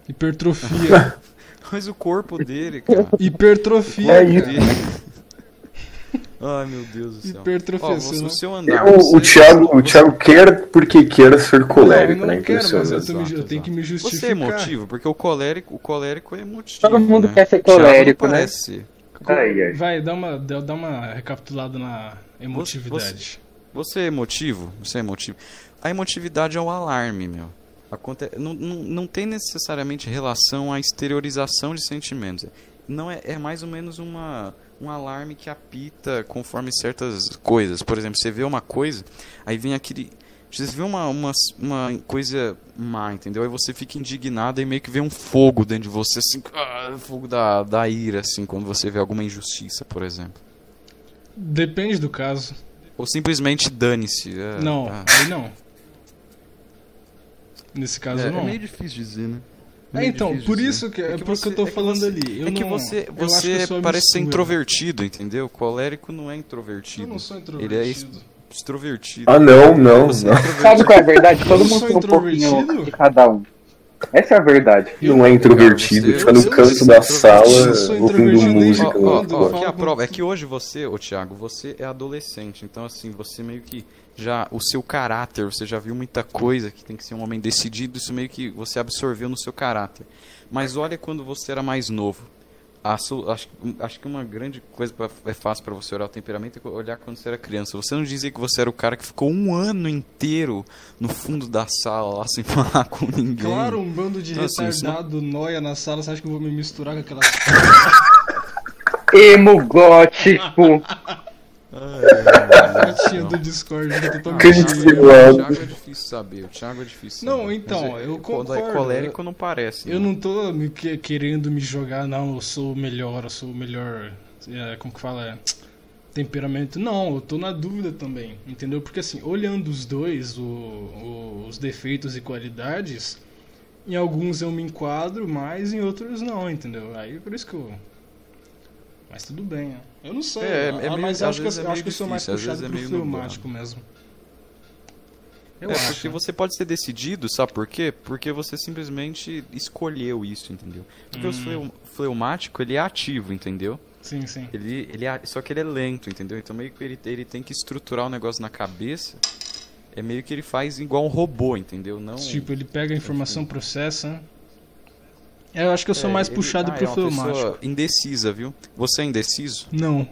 Hipertrofia. Mas o corpo dele, cara. Hipertrofia. É isso. dele. Ai, meu Deus do céu. Hipertrofia, você não- o seu andar. O, o, você- Thiago, o você- Thiago quer porque quer ser colérico, não, eu né? não quero, mas eu, tô me- eu Exato, tenho que me exato. justificar. Você é emotivo, porque o colérico, o colérico é emotivo. Todo mundo né? quer ser O não colérico, né? parece ser. Ai, ai. Vai, dá uma, dá uma recapitulada na emotividade. Você é emotivo? Você é emotivo? A emotividade é o alarme, meu. Aconte... Não, não, não tem necessariamente relação à exteriorização de sentimentos. Não é, é mais ou menos uma, um alarme que apita conforme certas coisas. Por exemplo, você vê uma coisa, aí vem aquele. Você vê uma, uma, uma coisa má, entendeu? Aí você fica indignado e meio que vê um fogo dentro de você, assim, ah, fogo da, da ira, assim, quando você vê alguma injustiça, por exemplo. Depende do caso. Ou simplesmente dane-se. é, não, ah. aí não. Nesse caso, É, não. é meio difícil dizer, né? É, então, por dizer. isso que é, por isso que eu você- tô é falando você- ali. Eu é que não- você, eu acho que você eu a parece ser introvertido, entendeu? Colérico não é Eu introvertido. não sou Ele introvertido. é extrovertido. Ah, não, não, não. é. Sabe qual é a verdade? Todo Eu mundo sou tem um pouquinho introvertido? de cada um. Essa é a verdade. Não é introvertido, fica no canto da sala eu ouvindo música. Ó, ó, ó, que a prova é que hoje você, ô Thiago, você é adolescente, então assim, você meio que já o seu caráter, você já viu muita coisa que tem que ser um homem decidido, isso meio que você absorveu no seu caráter. Mas olha quando você era mais novo. Acho, acho que uma grande coisa pra, é fácil pra você olhar o temperamento é olhar quando você era criança. Você não dizia que você era o cara que ficou um ano inteiro no fundo da sala lá sem falar com ninguém. Claro, um bando de Então, assim, isso não- retardado noia na sala, você acha que eu vou me misturar com aquela. Emo gótico. Gatinha do Discord que eu tô Ah, tão o Cancelado. Thiago, o Thiago é difícil saber. O Thiago é difícil Não, saber. então, Mas eu quando é concordo. colérico não parece. Eu né? não tô me que- querendo me jogar, não, eu sou o melhor, eu sou o melhor. é, como que fala? É, temperamento. Não, eu tô na dúvida também, entendeu? Porque assim, olhando os dois, o- o- os defeitos e qualidades, em alguns eu me enquadro mais, em outros não, entendeu? Aí por isso que eu. Mas tudo bem, né? Eu não sei, É, é meio- mas acho que, é acho que eu sou mais difícil, puxado vezes é pro meio fleumático mesmo. Eu é, acho. porque você pode ser decidido, sabe por quê? Porque você simplesmente escolheu isso, entendeu? Porque Hum. o fleu- fleumático, ele é ativo, entendeu? Sim, sim. Ele, ele é, só que ele é lento, entendeu? Então meio que ele, ele tem que estruturar o negócio na cabeça. É meio que ele faz igual um robô, entendeu? Não. Tipo, ele pega a informação, processa. É, eu acho que eu sou É, mais ele- puxado ah, pro é uma pessoa indecisa, viu? Você é indeciso? Não,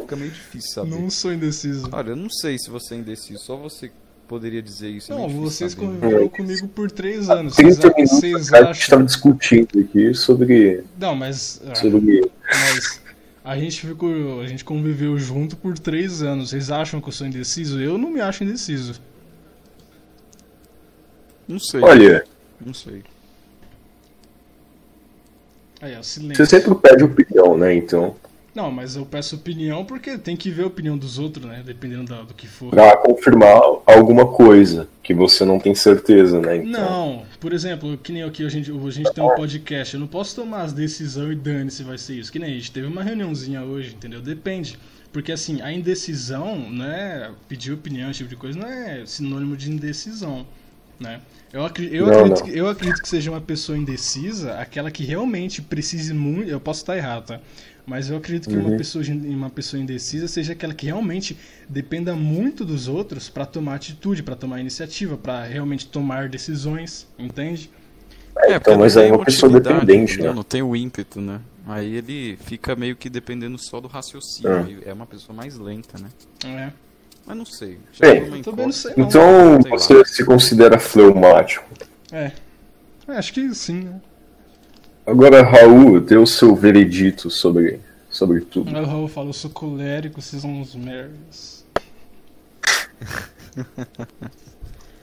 Fica meio difícil saber. não sou indeciso. Olha, eu não sei se você é indeciso, só você poderia dizer isso. é Não, vocês saber. conviveram comigo por três anos. Vocês, 30 minutos vocês atrás a gente acham. estava discutindo aqui sobre, Não, mas. ah, sobre mas a gente ficou. A gente conviveu junto por três anos. Vocês acham que eu sou indeciso? Eu não me acho indeciso. Não sei. Olha, Não sei. Aí, ó, silêncio. você sempre pede opinião, né? Então, Não, mas eu peço opinião porque tem que ver a opinião dos outros, né? Dependendo da- do que for. pra confirmar alguma coisa que você não tem certeza, né? Então, Não, por exemplo, que nem aqui a gente, a gente tem um podcast, eu não posso tomar as decisões e dane se vai ser isso. Que nem a gente teve uma reuniãozinha hoje, entendeu? Depende. Porque assim, a indecisão, né? Pedir opinião, esse tipo de coisa, não é sinônimo de indecisão, né? Eu, acri- eu, Não, acredito, não. Que, eu acredito que seja uma pessoa indecisa, aquela que realmente precise muito. Eu posso estar errado, tá? Mas eu acredito que uma, Uhum. pessoa, uma pessoa indecisa seja aquela que realmente dependa muito dos outros para tomar atitude, para tomar iniciativa, para realmente tomar decisões, entende? É, então, mas aí é uma pessoa dependente, né? Não tem o ímpeto, né? Aí ele fica meio que dependendo só do raciocínio. É. É uma pessoa mais lenta, né? É. Mas não sei. Bem, também não sei não. Então Sei lá. você se considera fleumático. É. É, acho que sim, né? Agora, Raul, dê o seu veredito sobre, sobre tudo. O Raul fala, eu sou colérico, vocês são uns merdas.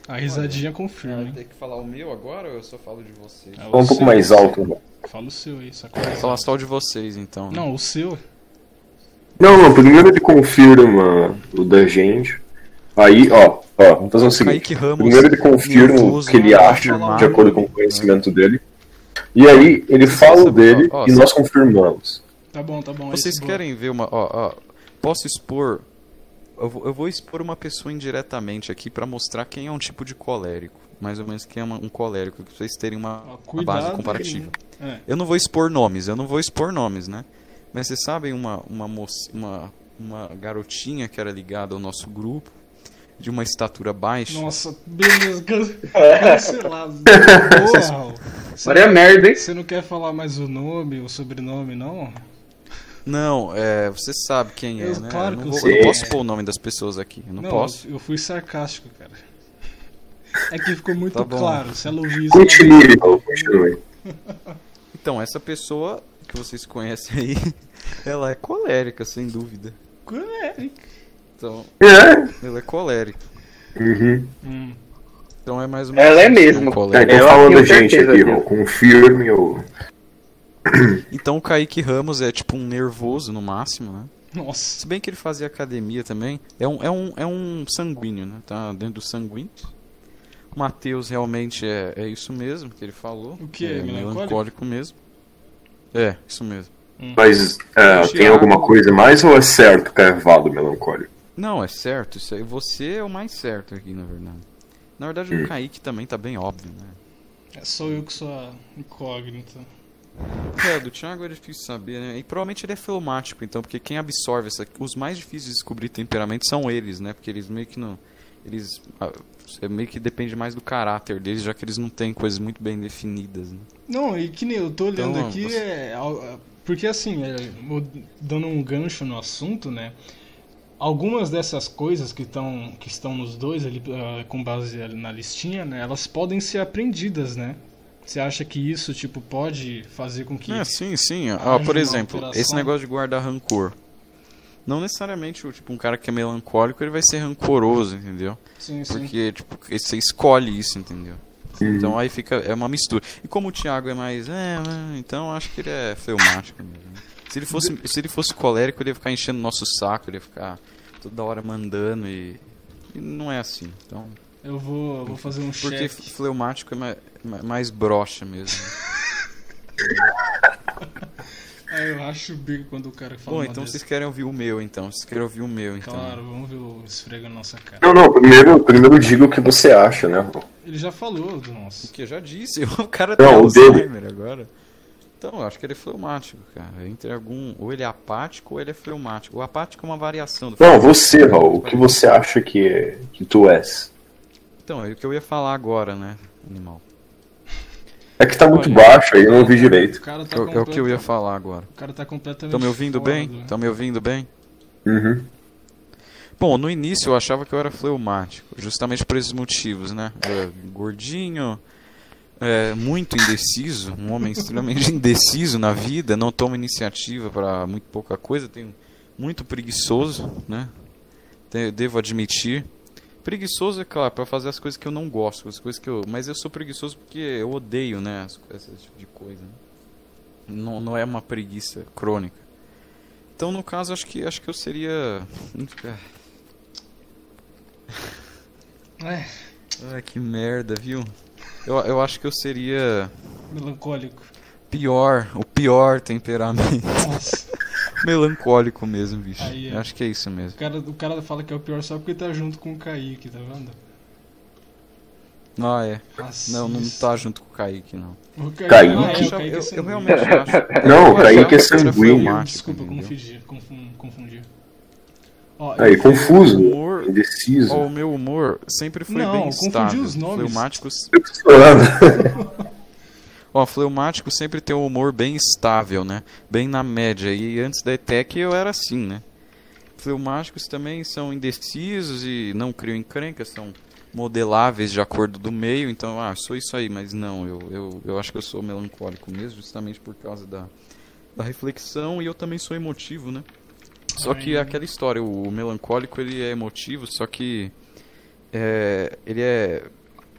A risadinha confirma, hein? Tem que falar o meu agora ou eu só falo de vocês? É, Fala um pouco mais alto. né? Fala o seu aí, só falar só o de vocês então. né? Não, o seu. Não, não, primeiro ele confirma o da gente. Aí, ó, ó, vamos fazer o seguinte. Kaique Ramos. Primeiro ele confirma o que ele né? acha, Falar de um- acordo com o conhecimento dele. E aí ele fala o dele ó, ó, e nós confirmamos. Tá bom, tá bom. Vocês querem ver uma. Ó, ó, posso expor. Eu vou, eu vou expor uma pessoa indiretamente aqui pra mostrar quem é um tipo de colérico. Mais ou menos quem é uma- um colérico, pra vocês terem uma, Ó, uma cuidado base comparativa. né? Eu não vou expor nomes, eu não vou expor nomes, né? Mas vocês sabem uma, uma, moça, uma, uma garotinha que era ligada ao nosso grupo, de uma estatura baixa. Nossa, beleza. can- Cancelado. Boa, Raul. Você Olha a merda, hein? Você não quer falar mais o nome, o sobrenome, não? Não, é, você sabe quem é, Eu- né? claro eu não, que eu vou- sei. eu não posso expor o nome das pessoas aqui. Eu não, posso. eu fui sarcástico, cara. É que ficou muito Tá claro. Se ela ouvir isso. Continue, Raul, continue. Então, essa pessoa que vocês conhecem aí, ela é colérica, sem dúvida. Colérico. Então, É. ela é colérica. Uhum. Hum. Então é mais menos Ela é mesmo. um É, então Eu falando gente aqui. Raul, confirme o. Então o Kaique Ramos é tipo um nervoso no máximo, né? Nossa. Se bem que ele fazia academia também. É um, é um, é um sanguíneo, né? Tá dentro do sanguíneo. O Matheus realmente é, é isso mesmo que ele falou. O quê? É Melancólico? melancólico mesmo. É, isso mesmo. Mas é, tem Thiago- alguma coisa mais ou é certo carvado melancólico? Não, é certo. Isso aí, você é o mais certo aqui, na verdade. Na verdade, Hum. o Kaique também tá bem óbvio, né? É só eu que sou a incógnita. É, do Thiago é difícil saber, né? E provavelmente ele é fleumático, então, porque quem absorve essa. Os mais difíceis de descobrir temperamento são eles, né? Porque eles meio que não. Eles. É meio que depende mais do caráter deles, já que eles não têm coisas muito bem definidas, né? Não, e que nem eu tô olhando Então, aqui, você- é, al- porque assim, é, dando um gancho no assunto, né? Algumas dessas coisas que, tão, que estão nos dois ali, ah, com base na listinha, né? Elas podem ser aprendidas, né? Você acha que isso, tipo, pode fazer com que... É, sim, sim. Ah, por exemplo, alteração. esse negócio de guardar rancor. Não necessariamente, o tipo, um cara que é melancólico, ele vai ser rancoroso, entendeu? Sim, sim. Porque, tipo, você escolhe isso, entendeu? Então aí fica. É uma mistura. E como o Thiago é mais. É, é, então acho que ele é fleumático mesmo. Se ele fosse, se ele fosse colérico, ele ia ficar enchendo nosso saco, ele ia ficar toda hora mandando e. e não é assim. Então. Eu vou, eu vou fazer um Porque check. fleumático é mais, mais broxa mesmo. Ah, eu acho bico quando o cara fala Bom, uma então dessa. vocês querem ouvir o meu, então. Vocês querem ouvir o meu, então. Claro, vamos ver o esfrega na nossa cara. Não, não, primeiro, primeiro diga o que você acha, né? Raul? Ele já falou do nosso. Que eu já disse, o cara tem Não, o dele. Alzheimer agora. Então, eu acho que ele é fleumático, cara. Entre algum. Ou ele é apático ou ele é fleumático. O apático é uma variação do Não, você, Raul, o que você acha que, é, que tu és? Então, é o que eu ia falar agora, né, animal? É que tá muito Olha, baixo aí, eu não vi O direito. cara tá É, o- é o que eu ia falar agora. O cara tá completamente Estão me ouvindo fora bem? Estão me ouvindo bem? Uhum. Bom, no início eu achava que eu era fleumático, justamente por esses motivos, né? Eu era gordinho, é, muito indeciso, um homem extremamente indeciso na vida, não toma iniciativa para muito pouca coisa, tenho muito preguiçoso, né? Devo admitir. Preguiçoso, é claro, para fazer as coisas que eu não gosto, as coisas que eu, mas eu sou preguiçoso porque eu odeio, né, as- esse tipo de coisa. né? Não, não é uma preguiça crônica. Então, no caso, acho que acho que eu seria É, Ai, que merda, viu? Eu, eu acho que eu seria melancólico. pior, o pior temperamento. Nossa. Melancólico mesmo, bicho. Aí, é. Eu acho que é isso O mesmo. cara, o cara fala que é o pior só porque tá junto com o Kaique, tá vendo? Ah, é. Não, não tá junto com o Kaique, não. O Kaique, Kaique? Ah, é, o Eu, Kaique é eu, eu sanguíneo. realmente acho. Não, eu o Kaique é sanguíneo. fleumático, Desculpa, entendeu? confundir, confun- confundir. Ó, Aí, eu- confuso, O humor, indeciso. ó, o meu humor sempre foi Não, bem confundi estável. os nomes. Fleumático, Eu tô falando. ó, fleumático sempre tem um humor bem estável, né? Bem na média. E antes da ETEC eu era assim, né? Fleumáticos também são indecisos e não criam encrencas, são modeláveis de acordo do meio, então, ah, sou isso aí, mas não, eu, eu, eu acho que eu sou melancólico mesmo, justamente por causa da, da reflexão e eu também sou emotivo, né? Só que aquela história, o melancólico ele é emotivo, só que é, ele é,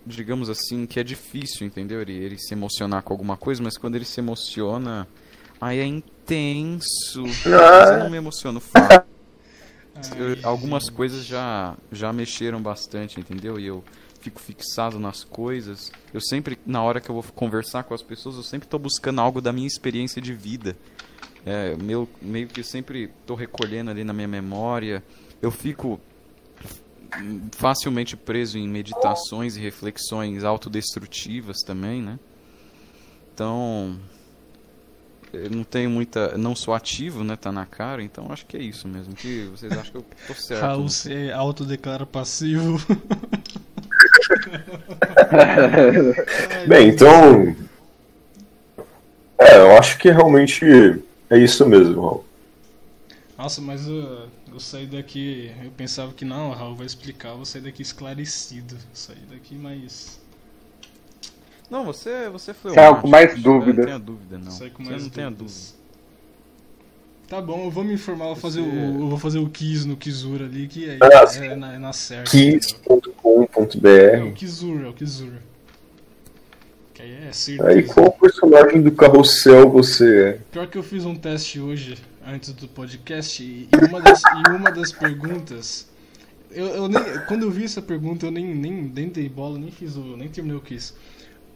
digamos assim, que é difícil, entendeu? Ele, ele se emocionar com alguma coisa, mas quando ele se emociona, aí é intenso. Mas eu não me emociono fácil. Eu- algumas coisas já, já mexeram bastante, entendeu? E eu fico fixado nas coisas. Eu sempre, na hora que eu vou conversar com as pessoas, eu sempre estou buscando algo da minha experiência de vida. É, meu, meio que eu sempre estou recolhendo ali na minha memória. Eu fico facilmente preso em meditações e reflexões autodestrutivas também, né? Então, eu não tenho muita, não sou ativo, né? Tá na cara, então acho que é isso mesmo. Que vocês acham que eu tô certo? Raul né? se autodeclara passivo. Bem, então. É, eu acho que realmente é isso mesmo, Raul. Nossa, mas eu, eu saí daqui. Eu pensava que não, o Raul vai explicar. Eu vou sair daqui esclarecido. Sair daqui mais. Não, você, você foi Saiu o com mais dúvida. Não tenha dúvida, não. Sair com Você mais não tenha dúvida. Tá bom, eu vou me informar, vou fazer, Você- o, eu vou fazer o Kiz no Kizur ali, que aí Ah, é, sim. na, é na certa. entendeu? É o Kiss.com.br. Kizur, é o Kizur. Que aí é Aí, certeza. qual personagem do carrossel você é? Pior que eu fiz um teste hoje, antes do podcast, e uma das, e uma das perguntas. Eu, eu nem, quando eu vi essa pergunta, eu nem, nem, nem dei bola, nem fiz o. nem terminei o quiz.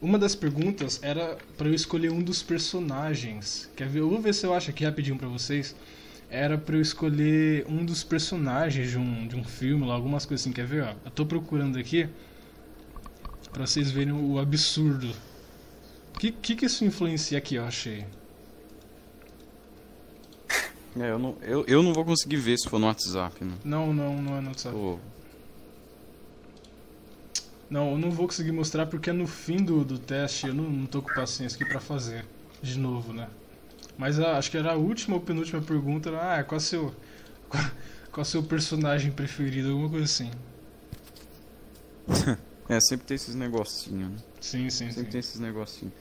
Uma das perguntas era pra eu escolher um dos personagens. Quer ver? Eu vou ver se eu acho aqui rapidinho pra vocês. Era pra eu escolher um dos personagens de um, de um filme, lá, algumas coisas assim. Quer ver? Ó, eu tô procurando aqui pra vocês verem o absurdo. O que, que que isso influencia aqui, eu achei? É, eu, não, eu, eu não vou conseguir ver se for no WhatsApp, né? Não, não, não é no WhatsApp. Não, eu não vou conseguir mostrar porque é no fim do, do teste eu não, não tô com paciência aqui pra fazer de novo, né? Mas a- acho que era a última ou penúltima pergunta, era, ah, qual é seu, qual, qual é seu personagem preferido, alguma coisa assim. é, sempre tem esses negocinhos, né? Sim, sim, Sempre sim. tem esses negocinhos.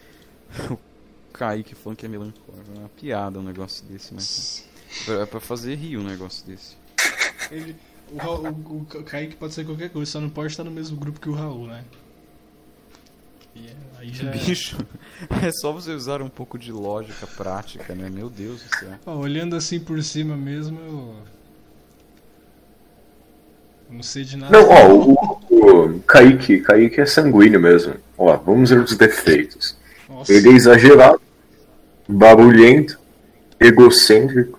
O Kaique falando que é melancólico. É uma piada um negócio desse, mas. É pra fazer rir um negócio desse. Ele, o, Raul- o, o Kaique pode ser qualquer coisa, só não pode estar no mesmo grupo que o Raul, né? E é- aí já. é- Bicho, é só você usar um pouco de lógica prática, né? Meu Deus do céu. Ó, olhando assim por cima mesmo, eu. eu Não sei de nada. Não, ó, o, o Kaique, Kaique é sanguíneo mesmo. Ó, vamos ver os defeitos. Nossa. Ele é exagerado, barulhento, egocêntrico,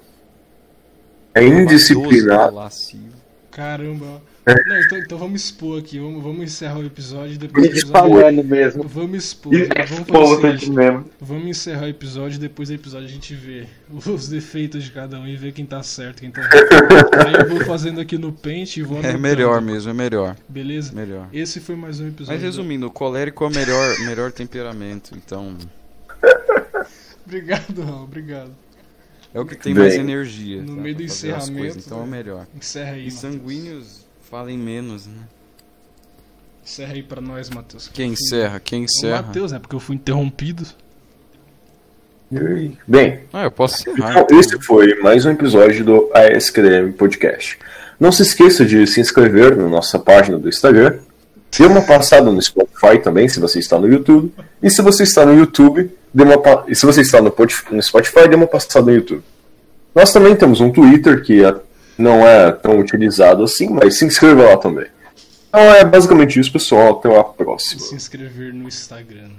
é indisciplinado. Lascivo. Caramba. É. Não, então, então vamos expor aqui. Vamos, vamos encerrar o episódio e depois episódio. falando mesmo. Vamos expor. Vamos fazer Exposed seguinte, mesmo. Vamos encerrar o episódio e depois do episódio a gente vê os defeitos de cada um e vê quem tá certo, quem tá errado. Aí eu vou fazendo aqui no Paint e vou É melhor mesmo, é melhor. Beleza? Melhor. Esse foi mais um episódio. Mas resumindo, o colérico é o melhor, melhor temperamento, então Obrigado, Raul. Obrigado. É o que tem Bem. mais energia. No tá, meio do encerramento, coisas, então é o né? melhor. Encerra aí, E Matheus. sanguíneos falem menos, né? Encerra aí pra nós, Matheus. Quem fui- encerra? Quem O encerra? Matheus, né? Porque eu fui interrompido. Bem, Ah, eu posso encerrar. então então. esse foi mais um episódio do ASCDM Podcast. Não se esqueça de se inscrever na nossa página do Instagram. Dê uma passada no Spotify também, se você está no YouTube. E se você está no YouTube, dê uma pa- e se você está no Pot- no Spotify, dê uma passada no YouTube. Nós também temos um Twitter que é- não é tão utilizado assim, mas se inscreva lá também. Então é basicamente isso, pessoal. Até a próxima. Se inscrever no Instagram.